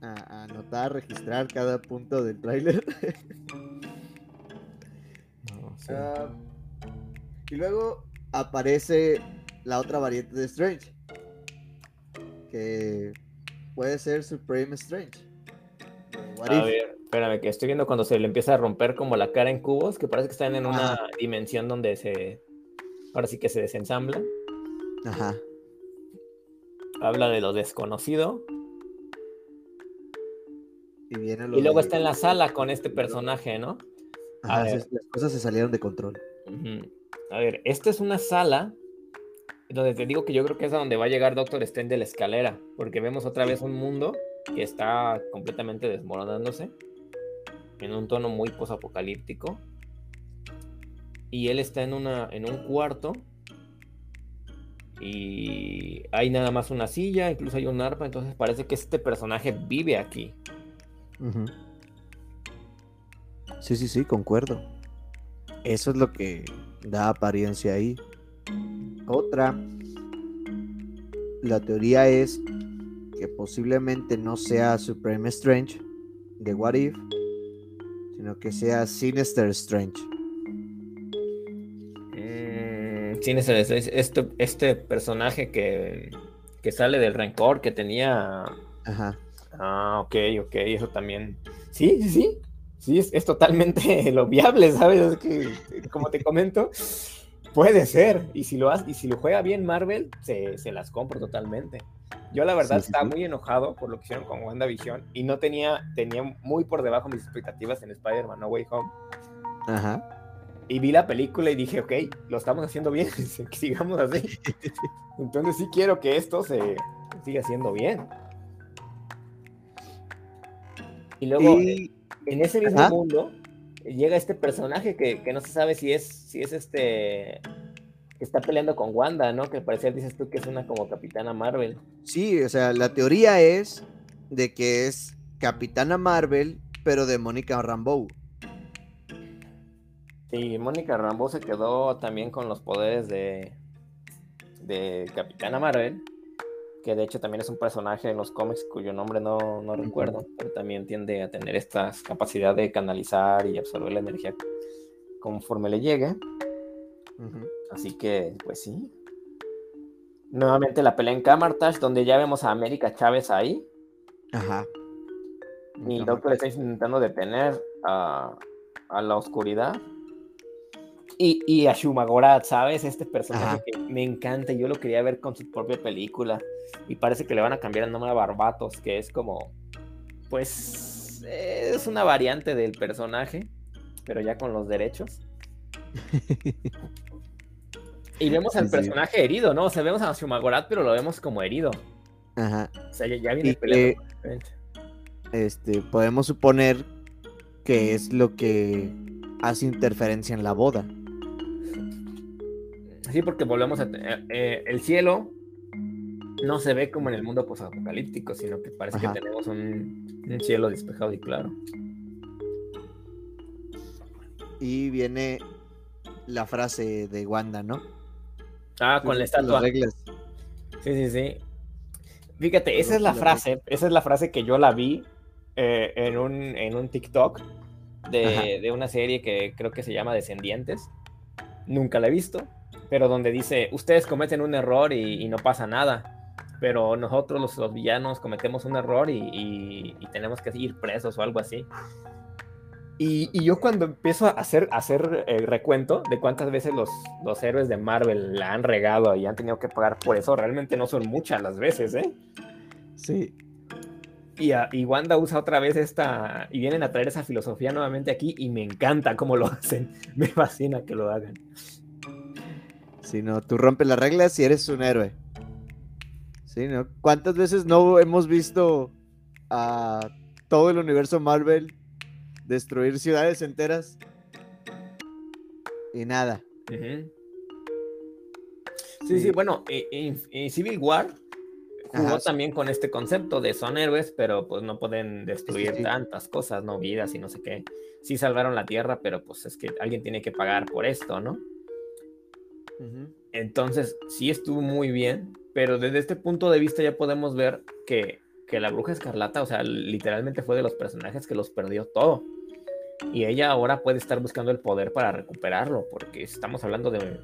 a, anotar, registrar cada punto del tráiler. Ah, y luego aparece la otra variante de Strange. Que puede ser Supreme Strange. A ver, espérame, que estoy viendo cuando se le empieza a romper como la cara en cubos, que parece que están en una dimensión donde se. Ahora sí que se desensambla. Ajá. Habla de lo desconocido. Y, luego está en la sala con este personaje, ¿no? las cosas se salieron de control. A ver, esta es una sala donde te digo que yo creo que es a donde va a llegar Doctor Strange de la escalera, porque vemos otra vez un mundo que está completamente desmoronándose en un tono muy posapocalíptico. Y él está en, una, en un cuarto y hay nada más una silla, incluso hay un arpa, entonces parece que este personaje vive aquí. Sí, sí, sí, concuerdo. Eso es lo que da apariencia ahí. Otra, la teoría es que posiblemente no sea Supreme Strange de What If, sino que sea Sinister Strange. Mm, Sinister Strange, este, este personaje que, que sale del rencor que tenía. Ajá. Ah, ok, ok, eso también. Sí, sí, sí. Sí, es, totalmente lo viable, ¿sabes? Es que, como te comento, puede ser. Y si lo, hace, y si lo juega bien Marvel, se, se las compro totalmente. Yo la verdad estaba muy enojado por lo que hicieron con WandaVision y no tenía, tenía muy por debajo mis expectativas en Spider-Man No Way Home. Ajá. Y vi la película y dije, ok, lo estamos haciendo bien, sigamos así. Entonces sí quiero que esto se siga haciendo bien. Y luego, en ese mismo mundo, llega este personaje que, que, no se sabe si es, si es este que está peleando con Wanda, ¿no? Que parecer dices tú que es una como Capitana Marvel. Sí, o sea, la teoría es de que es Capitana Marvel, pero de Mónica Rambeau. Sí, Mónica Rambeau se quedó también con los poderes de, de Capitana Marvel, que de hecho también es un personaje en los cómics cuyo nombre no, no recuerdo, pero también tiende a tener esta capacidad de canalizar y absorber la energía conforme le llegue. Así que, pues sí. Nuevamente la pelea en Camartage, donde ya vemos a América Chávez ahí. Ajá. Y el Doctor está intentando detener a, la oscuridad. Y, y, a Shumagorat, ¿sabes? Este personaje que me encanta. Yo lo quería ver con su propia película. Y parece que le van a cambiar el nombre a Barbatos, que es como. Pues. Es una variante del personaje, pero ya con los derechos. Y vemos al personaje herido, ¿no? O sea, vemos a Shumagorat, pero lo vemos como herido. Ajá. O sea, ya, viene peleando. este, podemos suponer que es lo que hace interferencia en la boda. Sí, porque volvemos a... Eh, el cielo no se ve como en el mundo posapocalíptico, sino que parece que tenemos un, un cielo despejado y claro. Y viene la frase de Wanda, ¿no? Ah, con la estatua. Sí, sí, sí. Fíjate, esa es la frase, esa es la frase que yo la vi eh, en, un, en un TikTok de, una serie que creo que se llama Descendientes. Nunca la he visto, pero donde dice, ustedes cometen un error y, no pasa nada, pero nosotros los, villanos cometemos un error y, y, tenemos que ir presos o algo así. Y, yo cuando empiezo a hacer, hacer el recuento de cuántas veces los, los héroes de Marvel la han regado y han tenido que pagar por eso, realmente no son muchas las veces, ¿eh? Sí. Y, y, Wanda usa otra vez esta, y vienen a traer esa filosofía nuevamente aquí y me encanta cómo lo hacen, me fascina que lo hagan. Si no, tú rompes las reglas y eres un héroe. Sí, ¿no? ¿Cuántas veces no hemos visto a todo el universo Marvel destruir ciudades enteras y nada. Sí, sí, bueno, y, Civil War jugó también con este concepto de son héroes, pero pues no pueden destruir tantas cosas, no vidas y no sé qué. Sí salvaron la Tierra, pero pues es que alguien tiene que pagar por esto, ¿no? Entonces, sí estuvo muy bien, pero desde este punto de vista ya podemos ver que, que la Bruja Escarlata, o sea, literalmente fue de los personajes que los perdió todo. Y ella ahora puede estar buscando el poder para recuperarlo, porque estamos hablando de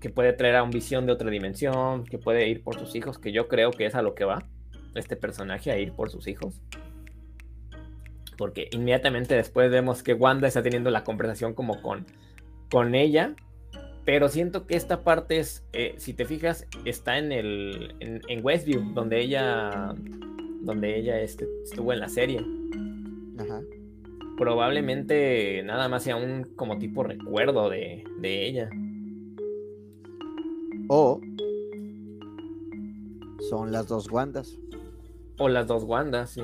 que puede traer a un visión de otra dimensión, que puede ir por sus hijos, que yo creo que es a lo que va este personaje, a ir por sus hijos. Porque inmediatamente después vemos que Wanda está teniendo la conversación como con, con ella, pero siento que esta parte es, eh, si te fijas, está en el en, Westview, donde ella donde ella este, estuvo en la serie. Ajá probablemente nada más sea un como tipo recuerdo de, ella. O son las dos Wandas. O las dos Wandas, sí.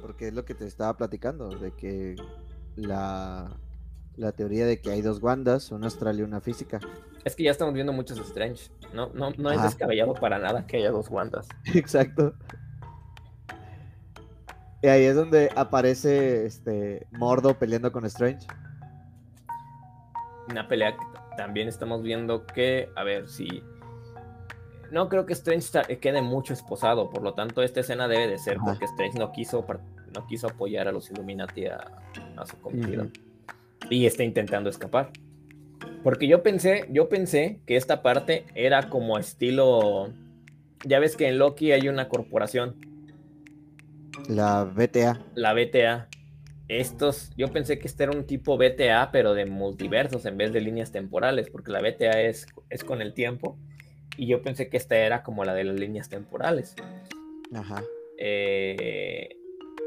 Porque es lo que te estaba platicando, de que la, la teoría de que hay dos Wandas, una astral y una física. Es que ya estamos viendo muchos Strange. No, no, no es descabellado para nada que haya dos Wandas. Exacto. Y ahí es donde aparece este Mordo peleando con Strange. Una pelea que también estamos viendo que, a ver si. No creo que Strange quede mucho esposado, por lo tanto, esta escena debe de ser porque Strange no quiso, no quiso apoyar a los Illuminati a, su cometido. Y está intentando escapar. Porque yo pensé, yo pensé que esta parte era como estilo. Ya ves que en Loki hay una corporación la BTA. La BTA. Estos, yo pensé que este era un tipo BTA, pero de multiversos en vez de líneas temporales, porque la BTA es, es con el tiempo. Y yo pensé que esta era como la de las líneas temporales. Ajá. Eh,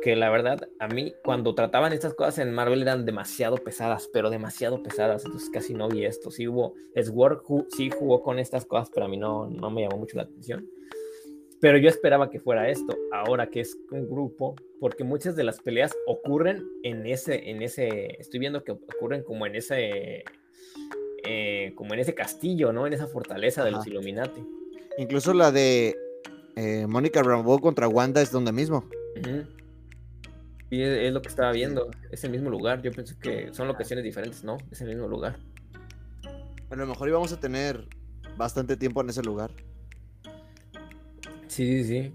que la verdad, a mí, cuando trataban estas cosas en Marvel eran demasiado pesadas, pero demasiado pesadas. Entonces casi no vi esto. Sí hubo. Sword sí jugó con estas cosas, pero a mí no, no me llamó mucho la atención. Pero yo esperaba que fuera esto, ahora que es un grupo, porque muchas de las peleas ocurren en ese, en ese, estoy viendo que ocurren como en ese, eh, como en ese castillo, ¿no? En esa fortaleza de los Illuminati. Incluso la de eh, Mónica Rambeau contra Wanda es donde mismo. Y es, lo que estaba viendo, es el mismo lugar. Yo pensé que son locaciones diferentes, ¿no? Es el mismo lugar. A lo mejor íbamos a tener bastante tiempo en ese lugar. Sí, sí, sí.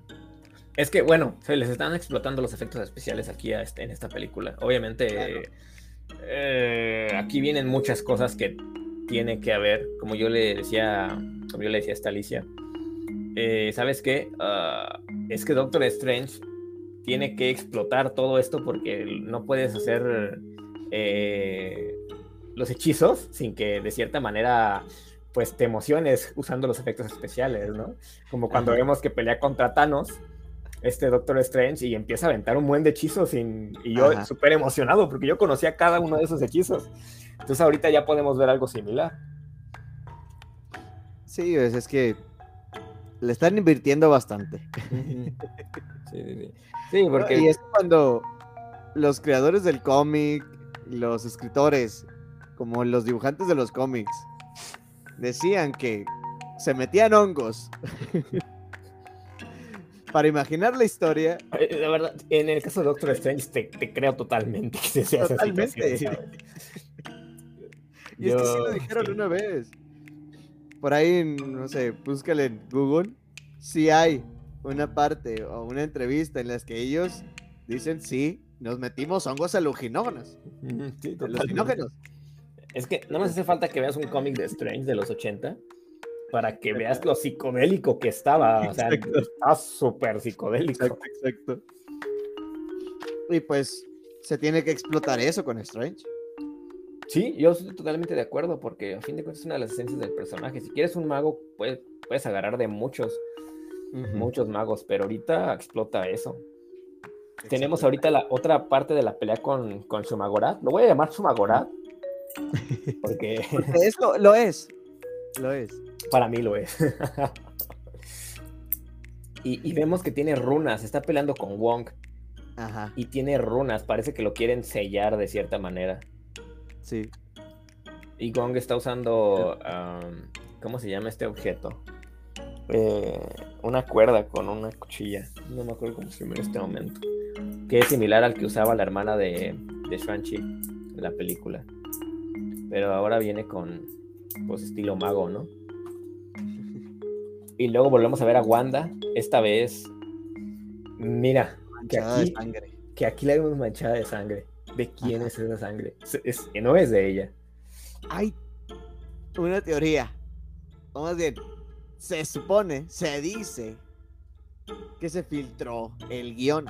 Es que, bueno, se les están explotando los efectos especiales aquí este, en esta película. Obviamente, eh, aquí vienen muchas cosas que tiene que haber, como yo le decía, como yo le decía a esta Alicia. Eh, ¿Sabes qué? Ah, es que Doctor Strange tiene que explotar todo esto porque no puedes hacer eh, los hechizos sin que de cierta manera pues te emociones usando los efectos especiales, ¿no? Como cuando vemos que pelea contra Thanos, este Doctor Strange, y empieza a aventar un buen de hechizos y yo súper emocionado porque yo conocía cada uno de esos hechizos. Entonces ahorita ya podemos ver algo similar. Sí, es, que le están invirtiendo bastante. Sí, sí, sí. sí porque... Y es cuando los creadores del cómic, los escritores, como los dibujantes de los cómics, decían que se metían hongos. Para imaginar la historia. Eh, la verdad, en el caso de Doctor Strange te, creo totalmente que se Totalmente. y es que sí lo dijeron una vez. Por ahí, no sé, búscale en Google. Si hay una parte o una entrevista en las que ellos dicen sí, nos metimos hongos alucinógenos. Sí, alucinógenos. Es que no me hace falta que veas un cómic de Strange de los 80 para que veas lo psicodélico que estaba. O sea, está súper psicodélico. Exacto, exacto. Y pues se tiene que explotar eso con Strange. Sí, yo estoy totalmente de acuerdo, porque a fin de cuentas es una de las esencias del personaje. Si quieres un mago, puedes, puedes agarrar de muchos, muchos magos, pero ahorita explota eso. Tenemos ahorita la otra parte de la pelea con, con Shumagorat. Lo voy a llamar Shumagorat Porque... eso lo es. Lo es. Para mí lo es. y, vemos que tiene runas. Está peleando con Wong. Ajá. Y tiene runas. Parece que lo quieren sellar de cierta manera. Sí. Y Wong está usando. ¿Cómo se llama este objeto? Eh, una cuerda con una cuchilla. No me acuerdo cómo se llama en este momento. Que es similar al que usaba la hermana de, de Shang-Chi en la película. Pero ahora viene con, pues, estilo mago, ¿no? Y luego volvemos a ver a Wanda. Esta vez, mira, que aquí, que aquí la vemos manchada de sangre. ¿De quién es esa sangre? Es, no es de ella. Hay una teoría. O más bien, se supone, se dice que se filtró el guion.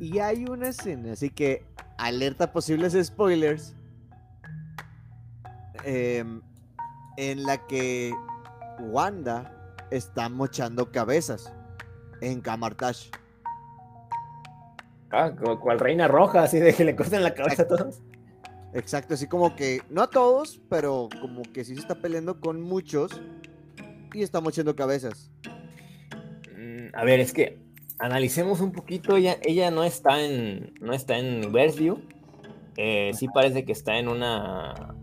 Y hay una escena, así que alerta posibles spoilers, em, en la que Wanda está mochando cabezas en Camartash. Ah, como cual reina roja, así de que le corten la cabeza a todos. Exacto, así como que, no a todos, pero como que sí se está peleando con muchos y está mochando cabezas. Mm, a ver, es que analicemos un poquito, ella, ella no está en, no está en Westview, eh, sí parece que está en una...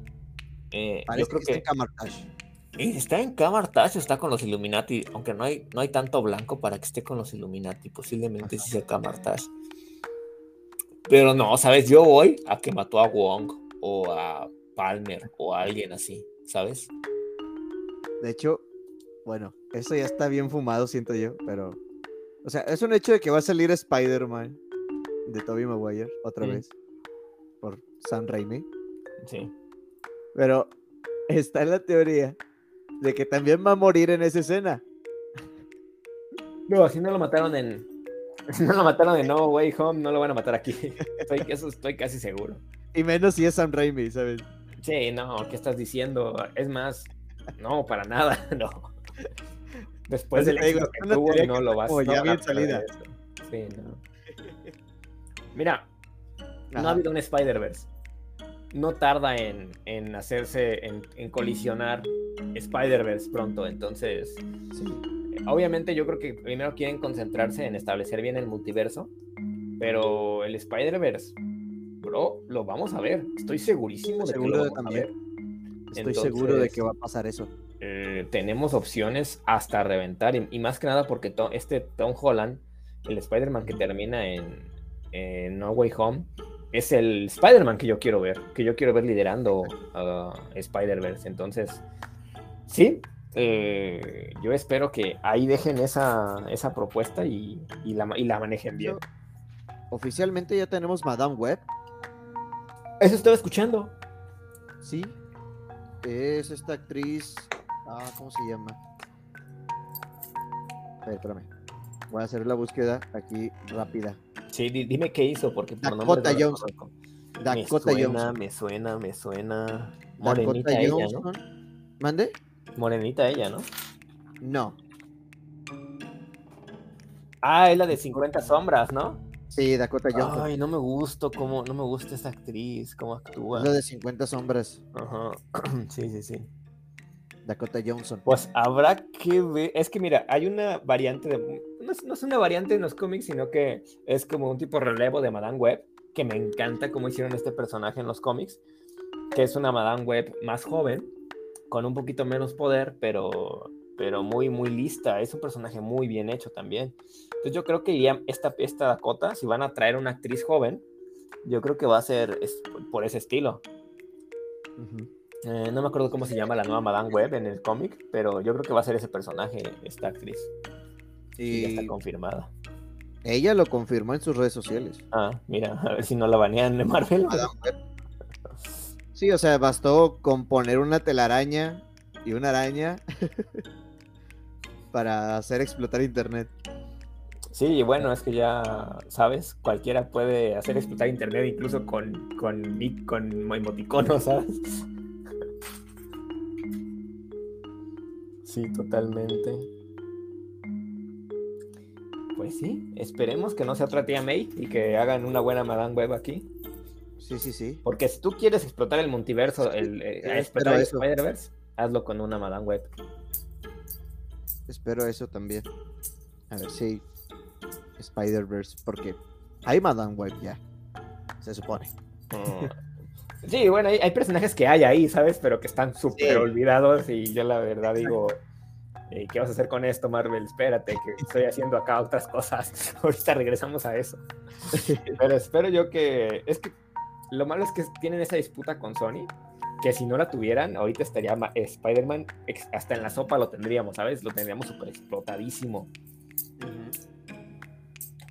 Eh, yo creo que, está en está en Camartage o está con los Illuminati, aunque no hay, no hay tanto blanco para que esté con los Illuminati, posiblemente sí sea Camartage. Pero no, ¿sabes? Yo voy a que mató a Wong o a Palmer o a alguien así, ¿sabes? De hecho, bueno, eso ya está bien fumado, siento yo, pero... O sea, es un hecho de que va a salir Spider-Man de Tobey Maguire otra vez por Sam Raimi. Sí. Pero está en la teoría de que también va a morir en esa escena. No, así no lo mataron en. Si no lo mataron en No Way Home, no lo van a matar aquí. Estoy, eso estoy casi seguro. Y menos si es Sam Raimi, ¿sabes? Sí, no, ¿qué estás diciendo? Es más, no, para nada, no. Después del éxito que tuvo, no lo vas a ya bien salida. Sí, no. Mira, no ha habido un Spider-Verse no tarda en, hacerse, en, colisionar Spider-Verse pronto. Entonces, obviamente yo creo que primero quieren concentrarse en establecer bien el multiverso, pero el Spider-Verse, bro, lo vamos a ver. Estoy segurísimo de que lo vamos a ver. Estoy seguro de que va a pasar eso. Eh, tenemos opciones hasta reventar, y, más que nada porque este Tom Holland, el Spider-Man que termina en, en No Way Home, es el Spider-Man que yo quiero ver, que yo quiero ver liderando a Spider-Verse. Entonces, sí, eh, yo espero que ahí dejen esa, esa propuesta y, la, la, manejen bien. Oficialmente ya tenemos Madame Web. Eso estaba escuchando. Sí, es esta actriz. Ah, ¿cómo se llama? A ver, espérame. Voy a hacer la búsqueda aquí rápida. Sí, dime qué hizo, porque por Dakota nombre Johnson. Dakota me suena, Me suena, me suena. Morenita ella, ¿no? ¿Mande? Morenita ella, ¿no? No. Ah, es la de 50 sombras, ¿no? Sí, Dakota Johnson. Ay, no me gusta cómo, no me gusta esa actriz, cómo actúa. Es la de 50 sombras. Ajá. sí, sí, sí. Dakota Johnson. Pues habrá que ver. Es que mira, hay una variante de. No es, una variante en los cómics, sino que es como un tipo relevo de Madame Web, que me encanta cómo hicieron este personaje en los cómics, que es una Madame Web más joven, con un poquito menos poder, pero, pero muy, muy lista. Es un personaje muy bien hecho también. Entonces yo creo que esta, esta Dakota, si van a traer una actriz joven, yo creo que va a ser por ese estilo. Eh, no me acuerdo cómo se llama la nueva Madame Web en el cómic, pero yo creo que va a ser ese personaje, esta actriz. Y ya está confirmada. Ella lo confirmó en sus redes sociales. Ah, mira, a ver si no la banean de Marvel. Sí, o sea, bastó con poner una telaraña y una araña para hacer explotar internet. Sí, bueno, es que ya sabes, cualquiera puede hacer explotar internet incluso con, con, con emoticonos, ¿sabes? Sí, totalmente. Pues sí, esperemos que no sea otra tía May y que hagan una buena Madame Web aquí. Sí, sí, sí. Porque si tú quieres explotar el multiverso, el, eh, explotar el Spider-Verse, hazlo con una Madame Web. Espero eso también. A ver si Spider-Verse, porque hay Madame Web ya, se supone. Mm. Sí, bueno, hay, personajes que hay ahí, ¿sabes? Pero que están súper olvidados y yo la verdad digo, eh, ¿qué vas a hacer con esto, Marvel? Espérate, que estoy haciendo acá otras cosas. Ahorita regresamos a eso. Pero espero yo que... Es que lo malo es que tienen esa disputa con Sony, que si no la tuvieran, ahorita estaría Spider-Man, hasta en la sopa lo tendríamos, ¿sabes? Lo tendríamos súper explotadísimo.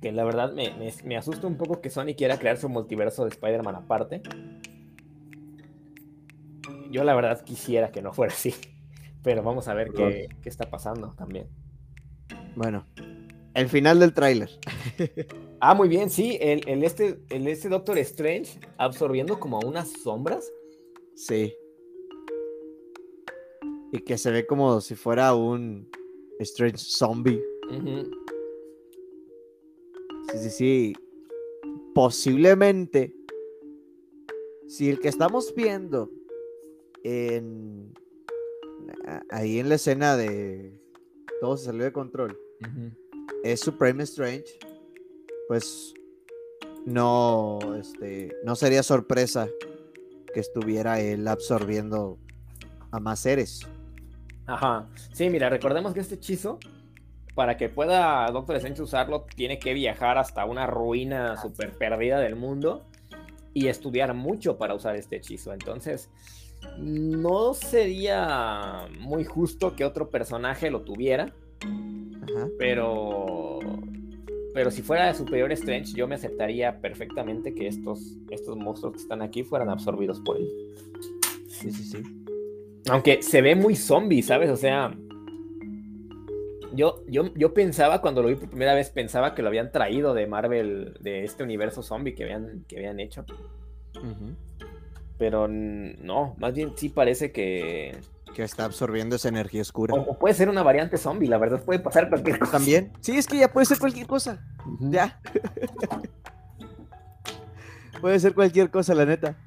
Que la verdad me, me, me asusta un poco que Sony quiera crear su multiverso de Spider-Man aparte yo la verdad quisiera que no fuera así, pero vamos a ver qué, está pasando también. Bueno, el final del tráiler. ah, muy bien, sí, el, este, el este Doctor Strange absorbiendo como unas sombras. Sí. Y que se ve como si fuera un Strange zombie. Sí, sí, sí. Posiblemente, si el que estamos viendo en, ahí en la escena de todo se salió de control, es Supreme Strange, pues no, este, no sería sorpresa que estuviera él absorbiendo a más seres. Ajá. Sí, mira, recordemos que este hechizo, para que pueda Doctor Strange usarlo, tiene que viajar hasta una ruina súper perdida del mundo y estudiar mucho para usar este hechizo. Entonces, no sería muy justo que otro personaje lo tuviera. Pero. Pero si fuera Superior Strange, yo me aceptaría perfectamente que estos, estos monstruos que están aquí fueran absorbidos por él. Sí, sí, sí. Aunque se ve muy zombie, ¿sabes? O sea. Yo, yo, yo pensaba, cuando lo vi por primera vez, pensaba que lo habían traído de Marvel, de este universo zombie que habían, que habían hecho. Pero no, más bien sí parece que. Que está absorbiendo esa energía oscura. O, puede ser una variante zombie, la verdad, puede pasar cualquier cosa. También. Sí, es que ya puede ser cualquier cosa. Ya. puede ser cualquier cosa, la neta.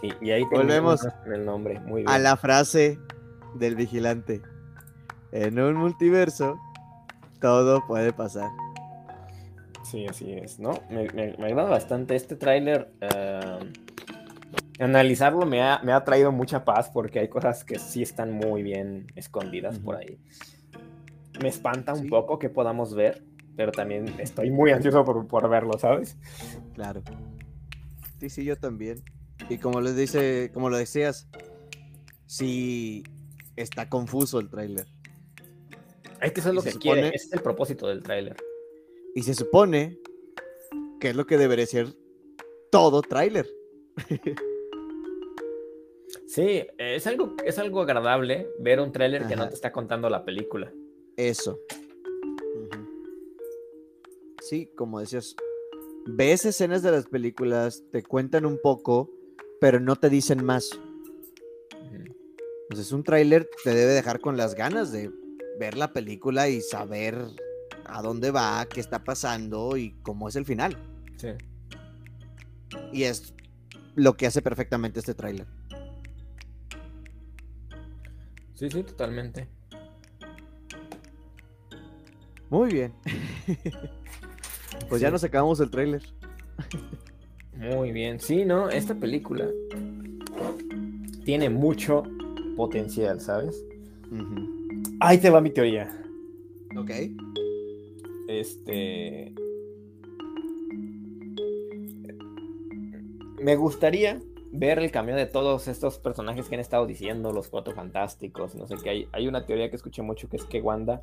Sí, y ahí volvemos el nombre. Muy a la frase del vigilante. En un multiverso, todo puede pasar. Sí, así es, ¿no? Me, me, agrada bastante este tráiler. Eh, analizarlo me ha, me ha, traído mucha paz porque hay cosas que sí están muy bien escondidas por ahí. Me espanta un poco que podamos ver, pero también estoy muy ansioso por, por, verlo, ¿sabes? Claro. Sí, sí, yo también. Y como les dice, como lo decías, sí está confuso el tráiler. Es que eso es lo que quiere, es el propósito del tráiler. Y se supone que es lo que debería ser todo tráiler. Sí, es algo, es algo agradable ver un tráiler que no te está contando la película. Eso. Sí, como decías, ves escenas de las películas, te cuentan un poco, pero no te dicen más. Entonces un tráiler te debe dejar con las ganas de ver la película y saber a dónde va, qué está pasando y cómo es el final. Sí. Y es lo que hace perfectamente este tráiler. Sí, sí, totalmente. Muy bien. pues ya nos acabamos el tráiler. Muy bien. Sí, ¿no? Esta película tiene mucho potencial, ¿sabes? Ahí te va mi teoría. Ok. Este. Me gustaría ver el cambio de todos estos personajes que han estado diciendo, los cuatro fantásticos, no sé qué. Hay, hay una teoría que escuché mucho que es que Wanda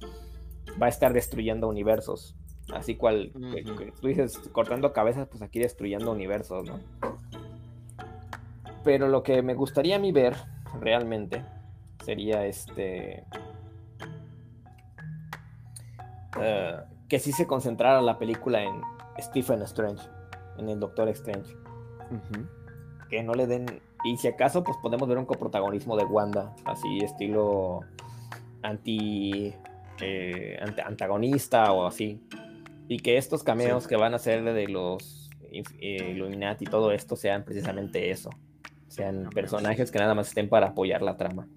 va a estar destruyendo universos. Así cual, tú dices, cortando cabezas, pues aquí destruyendo universos, ¿no? Pero lo que me gustaría a mí ver realmente sería este. Uh, que sí se concentrara la película en Stephen Strange, en el Doctor Strange. Que no le den. Y si acaso, pues podemos ver un coprotagonismo de Wanda, así estilo anti. Eh, antagonista o así. Y que estos cameos que van a ser de los eh, Illuminati y todo esto sean precisamente eso. Sean personajes que nada más estén para apoyar la trama.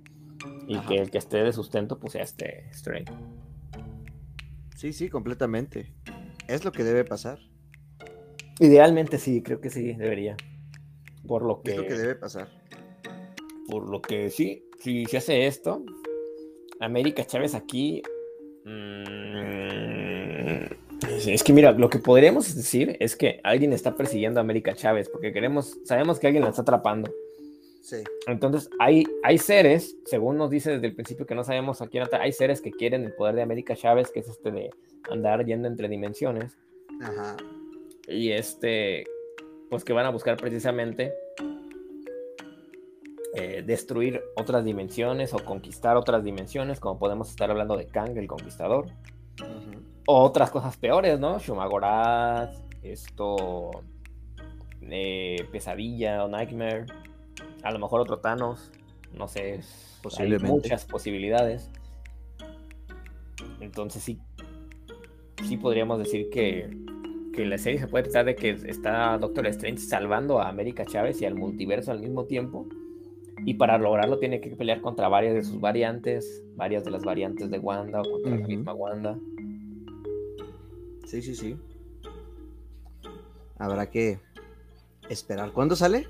Y que el que esté de sustento, pues sea este Strange. Sí, sí, completamente. Es lo que debe pasar. Idealmente sí, creo que sí, debería. Por lo que. Es lo que debe pasar. Por lo que sí, si se hace esto, América Chávez aquí. Mmm, es que mira, lo que podríamos decir es que alguien está persiguiendo a América Chávez, porque queremos, sabemos que alguien la está atrapando. Entonces, hay, hay seres, según nos dice desde el principio que no sabemos a quién hay seres que quieren el poder de América Chávez, que es este de andar yendo entre dimensiones. Ajá. Y este, pues que van a buscar precisamente eh, destruir otras dimensiones o conquistar otras dimensiones, como podemos estar hablando de Kang, el conquistador. O otras cosas peores, ¿no? Shumagorath, esto, eh, Pesadilla o Nightmare a lo mejor otro Thanos, no sé, hay muchas posibilidades. Entonces sí, sí podríamos decir que, que la serie se puede tratar de que está Doctor Strange salvando a América Chávez y al multiverso al mismo tiempo. Y para lograrlo tiene que pelear contra varias de sus variantes, varias de las variantes de Wanda o contra la misma Wanda. Sí, sí, sí. Habrá que esperar. ¿Cuándo sale?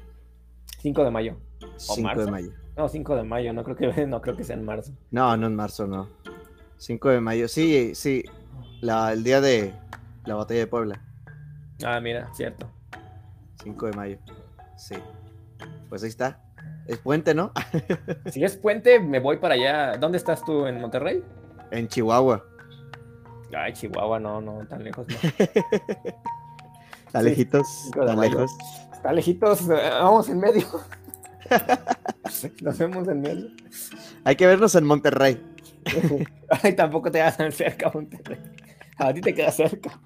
5 de mayo. 5 de mayo. No, 5 de mayo, no creo que, no creo que sea en marzo. No, no en marzo, no. 5 de mayo, sí, sí. La, el día de la batalla de Puebla. Ah, mira, cierto. 5 de mayo. Sí. Pues ahí está. Es puente, ¿no? si es puente, me voy para allá. ¿Dónde estás tú? ¿En Monterrey? En Chihuahua. Ay, Chihuahua, no, no, tan lejos no. Está lejitos, está lejos. Está lejitos, vamos en medio. Nos vemos en medio. Hay que vernos en Monterrey. Ay, tampoco te quedas tan cerca, Monterrey. A ti te queda cerca.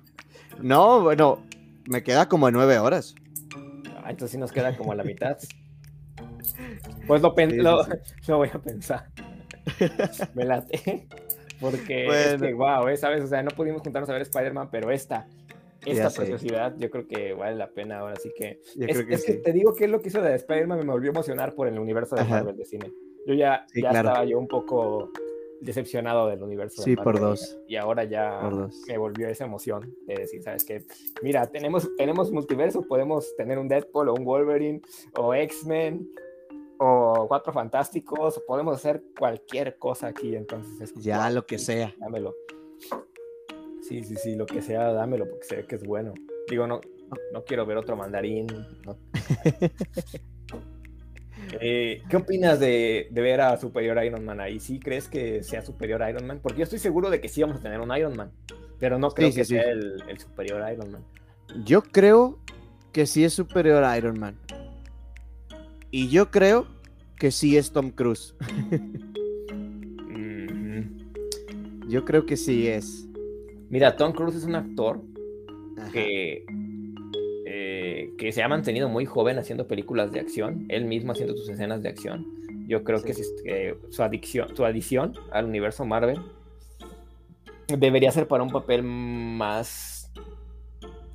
No, bueno, me queda como nueve horas. Ah, entonces sí nos queda como a la mitad. Pues lo, lo, voy a pensar. Me late. Porque, es wow, ¿eh? ¿sabes? O sea, no pudimos juntarnos a ver Spider-Man, pero esta, esta preciosidad yo creo que vale la pena ahora. Así que, es, que, te digo que lo que hizo de Spider-Man me volvió a emocionar por el universo de Marvel de cine. Yo ya, ya estaba yo un poco decepcionado del universo. Sí, por dos. Y ahora ya me volvió esa emoción de decir, ¿sabes qué? Mira, tenemos, tenemos multiverso, podemos tener un Deadpool o un Wolverine o X-Men o Cuatro Fantásticos, podemos hacer cualquier cosa aquí, entonces Ya, lo que sea. Dámelo. Sí, sí, sí, lo que sea, dámelo, porque sé que es bueno. Digo, no, no, quiero ver otro mandarín. Eh, ¿Qué opinas de, ver a Superior Iron Man ahí? ¿Sí crees que sea Superior Iron Man? Porque yo estoy seguro de que sí vamos a tener un Iron Man, pero no creo que sea el, el, Superior Iron Man. Yo creo que sí es Superior Iron Man. Y yo creo que sí es Tom Cruise. Yo creo que sí es. Mira, Tom Cruise es un actor que, eh, que se ha mantenido muy joven haciendo películas de acción, él mismo haciendo sus escenas de acción. Yo creo que, su, adicción, su adición al universo Marvel debería ser para un papel más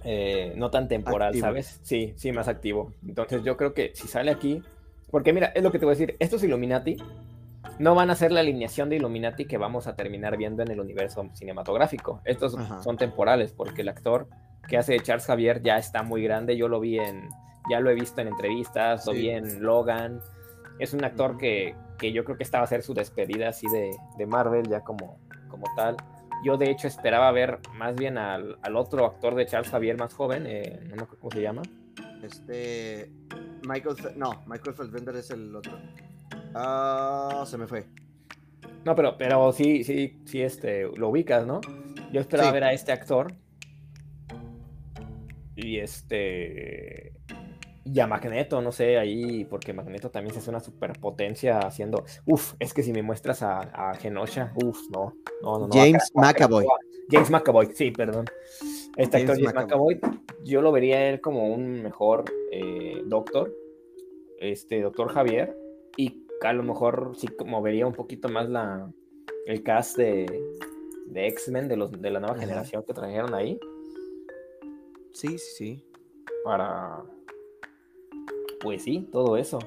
eh, no tan temporal, ¿sabes? Sí, sí, más activo. Entonces yo creo que si sale aquí, porque mira, es lo que te voy a decir, estos Illuminati no van a ser la alineación de Illuminati que vamos a terminar viendo en el universo cinematográfico. Estos son temporales, porque el actor que hace Charles Javier ya está muy grande, yo lo vi en, ya lo he visto en entrevistas, lo vi en Logan. Es un actor que, que, yo creo que estaba a hacer su despedida así de, de Marvel, ya como, como tal. Yo de hecho esperaba ver más bien al, otro actor de Charles Javier más joven, eh, no cómo se llama. Este, Michael, no, Michael Fassbender es el otro. Ah, se me fue. No, pero, pero sí, sí, sí, este, lo ubicas, ¿no? Yo esperaba ver a este actor. Y este y a Magneto, no sé, ahí, porque Magneto también se hace una superpotencia haciendo, uf, es que si me muestras a, a Genosha, uf, no, no, no. James McAvoy. James McAvoy, sí, perdón. Este actor James McAvoy, yo lo vería él como un mejor eh, doctor, este doctor Javier, y a lo mejor sí movería un poquito más la, el cast de, de X-Men, de, los, de la nueva generación que trajeron ahí. Sí, sí, sí. Para pues sí, todo eso.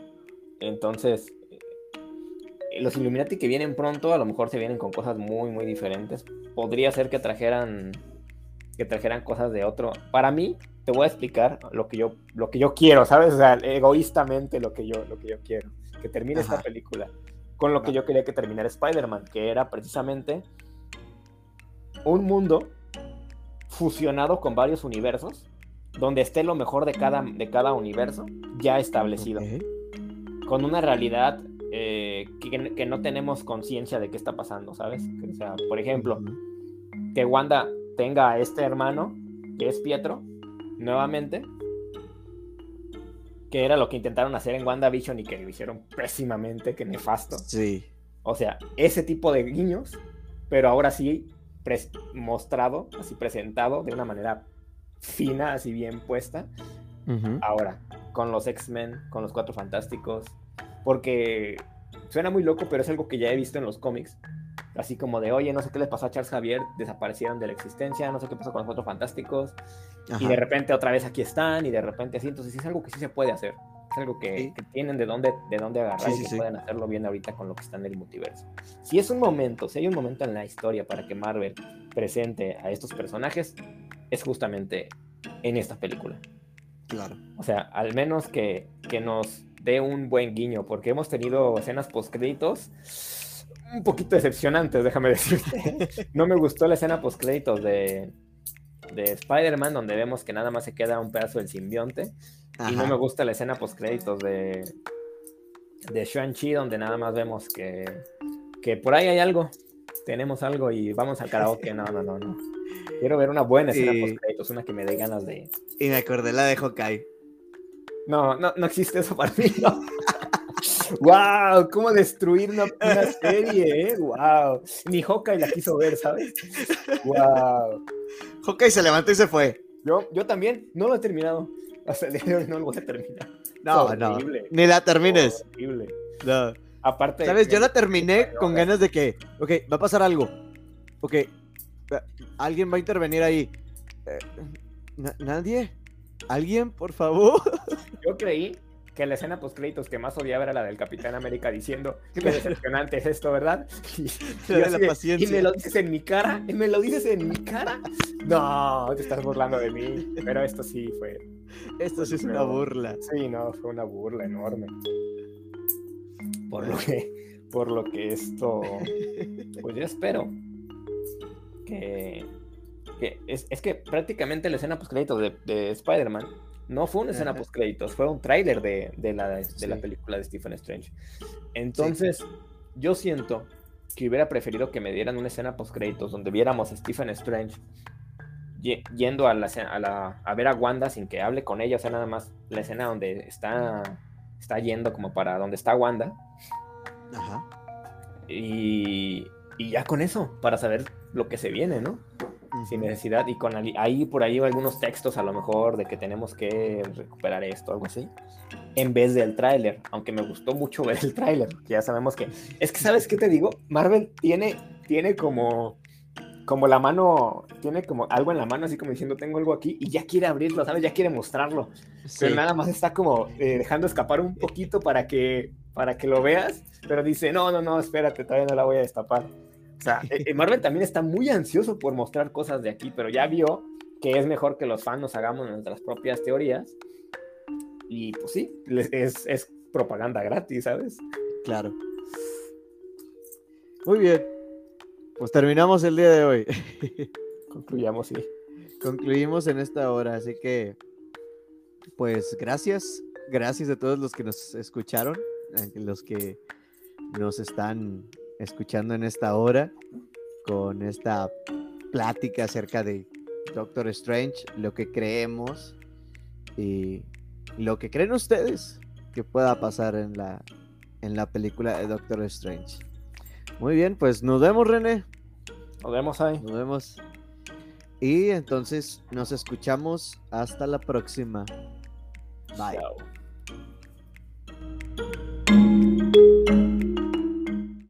Entonces, eh, los Illuminati que vienen pronto, a lo mejor se vienen con cosas muy, muy diferentes. Podría ser que trajeran que trajeran cosas de otro. Para mí, te voy a explicar lo que yo, lo que yo quiero, ¿sabes? O sea, egoístamente lo que yo, lo que yo quiero. Que termine esta película con lo que yo quería que terminara Spider-Man, que era precisamente un mundo fusionado con varios universos donde esté lo mejor de cada, de cada universo ya establecido. Con una realidad eh, que, no tenemos conciencia de qué está pasando, ¿sabes? O sea, por ejemplo, que Wanda tenga a este hermano, que es Pietro, nuevamente, que era lo que intentaron hacer en WandaVision y que lo hicieron pésimamente, que nefasto. Sí. O sea, ese tipo de guiños, pero ahora sí mostrado, así presentado de una manera fina, así bien puesta. Ahora, con los X-Men, con los Cuatro Fantásticos, porque suena muy loco, pero es algo que ya he visto en los cómics. Así como de, oye, no sé qué les pasó a Charles Javier, desaparecieron de la existencia, no sé qué pasó con los Cuatro Fantásticos, y de repente otra vez aquí están, y de repente así. Entonces, es algo que sí se puede hacer. Es algo que, tienen de dónde, de dónde agarrar y que pueden hacerlo bien ahorita con lo que está en el multiverso. Si es un momento, si hay un momento en la historia para que Marvel presente a estos personajes, es justamente en esta película. Claro. O sea, al menos que, nos dé un buen guiño, porque hemos tenido escenas post-créditos un poquito decepcionantes, déjame decirte. no me gustó la escena post-créditos de, de Spider-Man, donde vemos que nada más se queda un pedazo del simbionte. Y no me gusta la escena post-créditos de, de Shang-Chi, donde nada más vemos que, que por ahí hay algo. Tenemos algo y vamos al karaoke. No, no, no, no. Quiero ver una buena escena post-créditos, una que me dé ganas de. Y me acordé la de Hawkeye. No, no, no existe eso para mí. ¡Wow! ¿Cómo destruir una, serie, eh? ¡Wow! Ni Hawkeye la quiso ver, ¿sabes? ¡Wow! Hawkeye se levantó y se fue. Yo, yo también, no lo he terminado. Hasta el día de hoy no lo voy a terminar. No, no. Ni la termines. Horrible. No. Aparte. ¿Sabes? Yo la terminé con ganas de que, ok, va a pasar algo. Ok, alguien va a intervenir ahí. Eh, ¿Nadie? ¿Alguien, por favor? Yo creí que la escena post créditos que más odiaba era la del Capitán América diciendo qué decepcionante es esto, ¿verdad? Y, me lo dices en mi cara, y me lo dices en mi cara. No, te estás burlando de mí. Pero esto sí fue. Esto sí es una burla. Sí, no, fue una burla enorme. Por lo que, por lo que esto, pues yo espero que, es, que prácticamente la escena post créditos de, de Spider-Man no fue una escena post créditos, fue un tráiler de, la, de la película de Stephen Strange. Entonces, yo siento que hubiera preferido que me dieran una escena post créditos donde viéramos a Stephen Strange yendo a, la, a, a ver a Wanda sin que hable con ella, o sea, nada más la escena donde está, está yendo como para donde está Wanda. Ajá. Y, y ya con eso, para saber lo que se viene, ¿no? sin necesidad y con ahí por ahí algunos textos a lo mejor de que tenemos que recuperar esto, algo así, en vez del tráiler, aunque me gustó mucho ver el tráiler, que ya sabemos que es que sabes qué te digo, Marvel tiene tiene como como la mano, tiene como algo en la mano, así como diciendo, tengo algo aquí, y ya quiere abrirlo, ¿sabes? Ya quiere mostrarlo. Pero nada más está como eh, dejando escapar un poquito para que, para que lo veas, pero dice, no, no, no, espérate, todavía no la voy a destapar. O sea, eh, Marvel también está muy ansioso por mostrar cosas de aquí, pero ya vio que es mejor que los fans nos hagamos nuestras propias teorías. Y pues sí, es, es propaganda gratis, ¿sabes? Claro. Muy bien. Pues terminamos el día de hoy. Concluyamos, sí. Concluimos en esta hora, así que, pues gracias. Gracias a todos los que nos escucharon, los que nos están escuchando en esta hora con esta plática acerca de Doctor Strange, lo que creemos y lo que creen ustedes que pueda pasar en la, en la película de Doctor Strange. Muy bien, pues nos vemos, René. Nos vemos ahí. Nos vemos. Y entonces nos escuchamos hasta la próxima. Bye.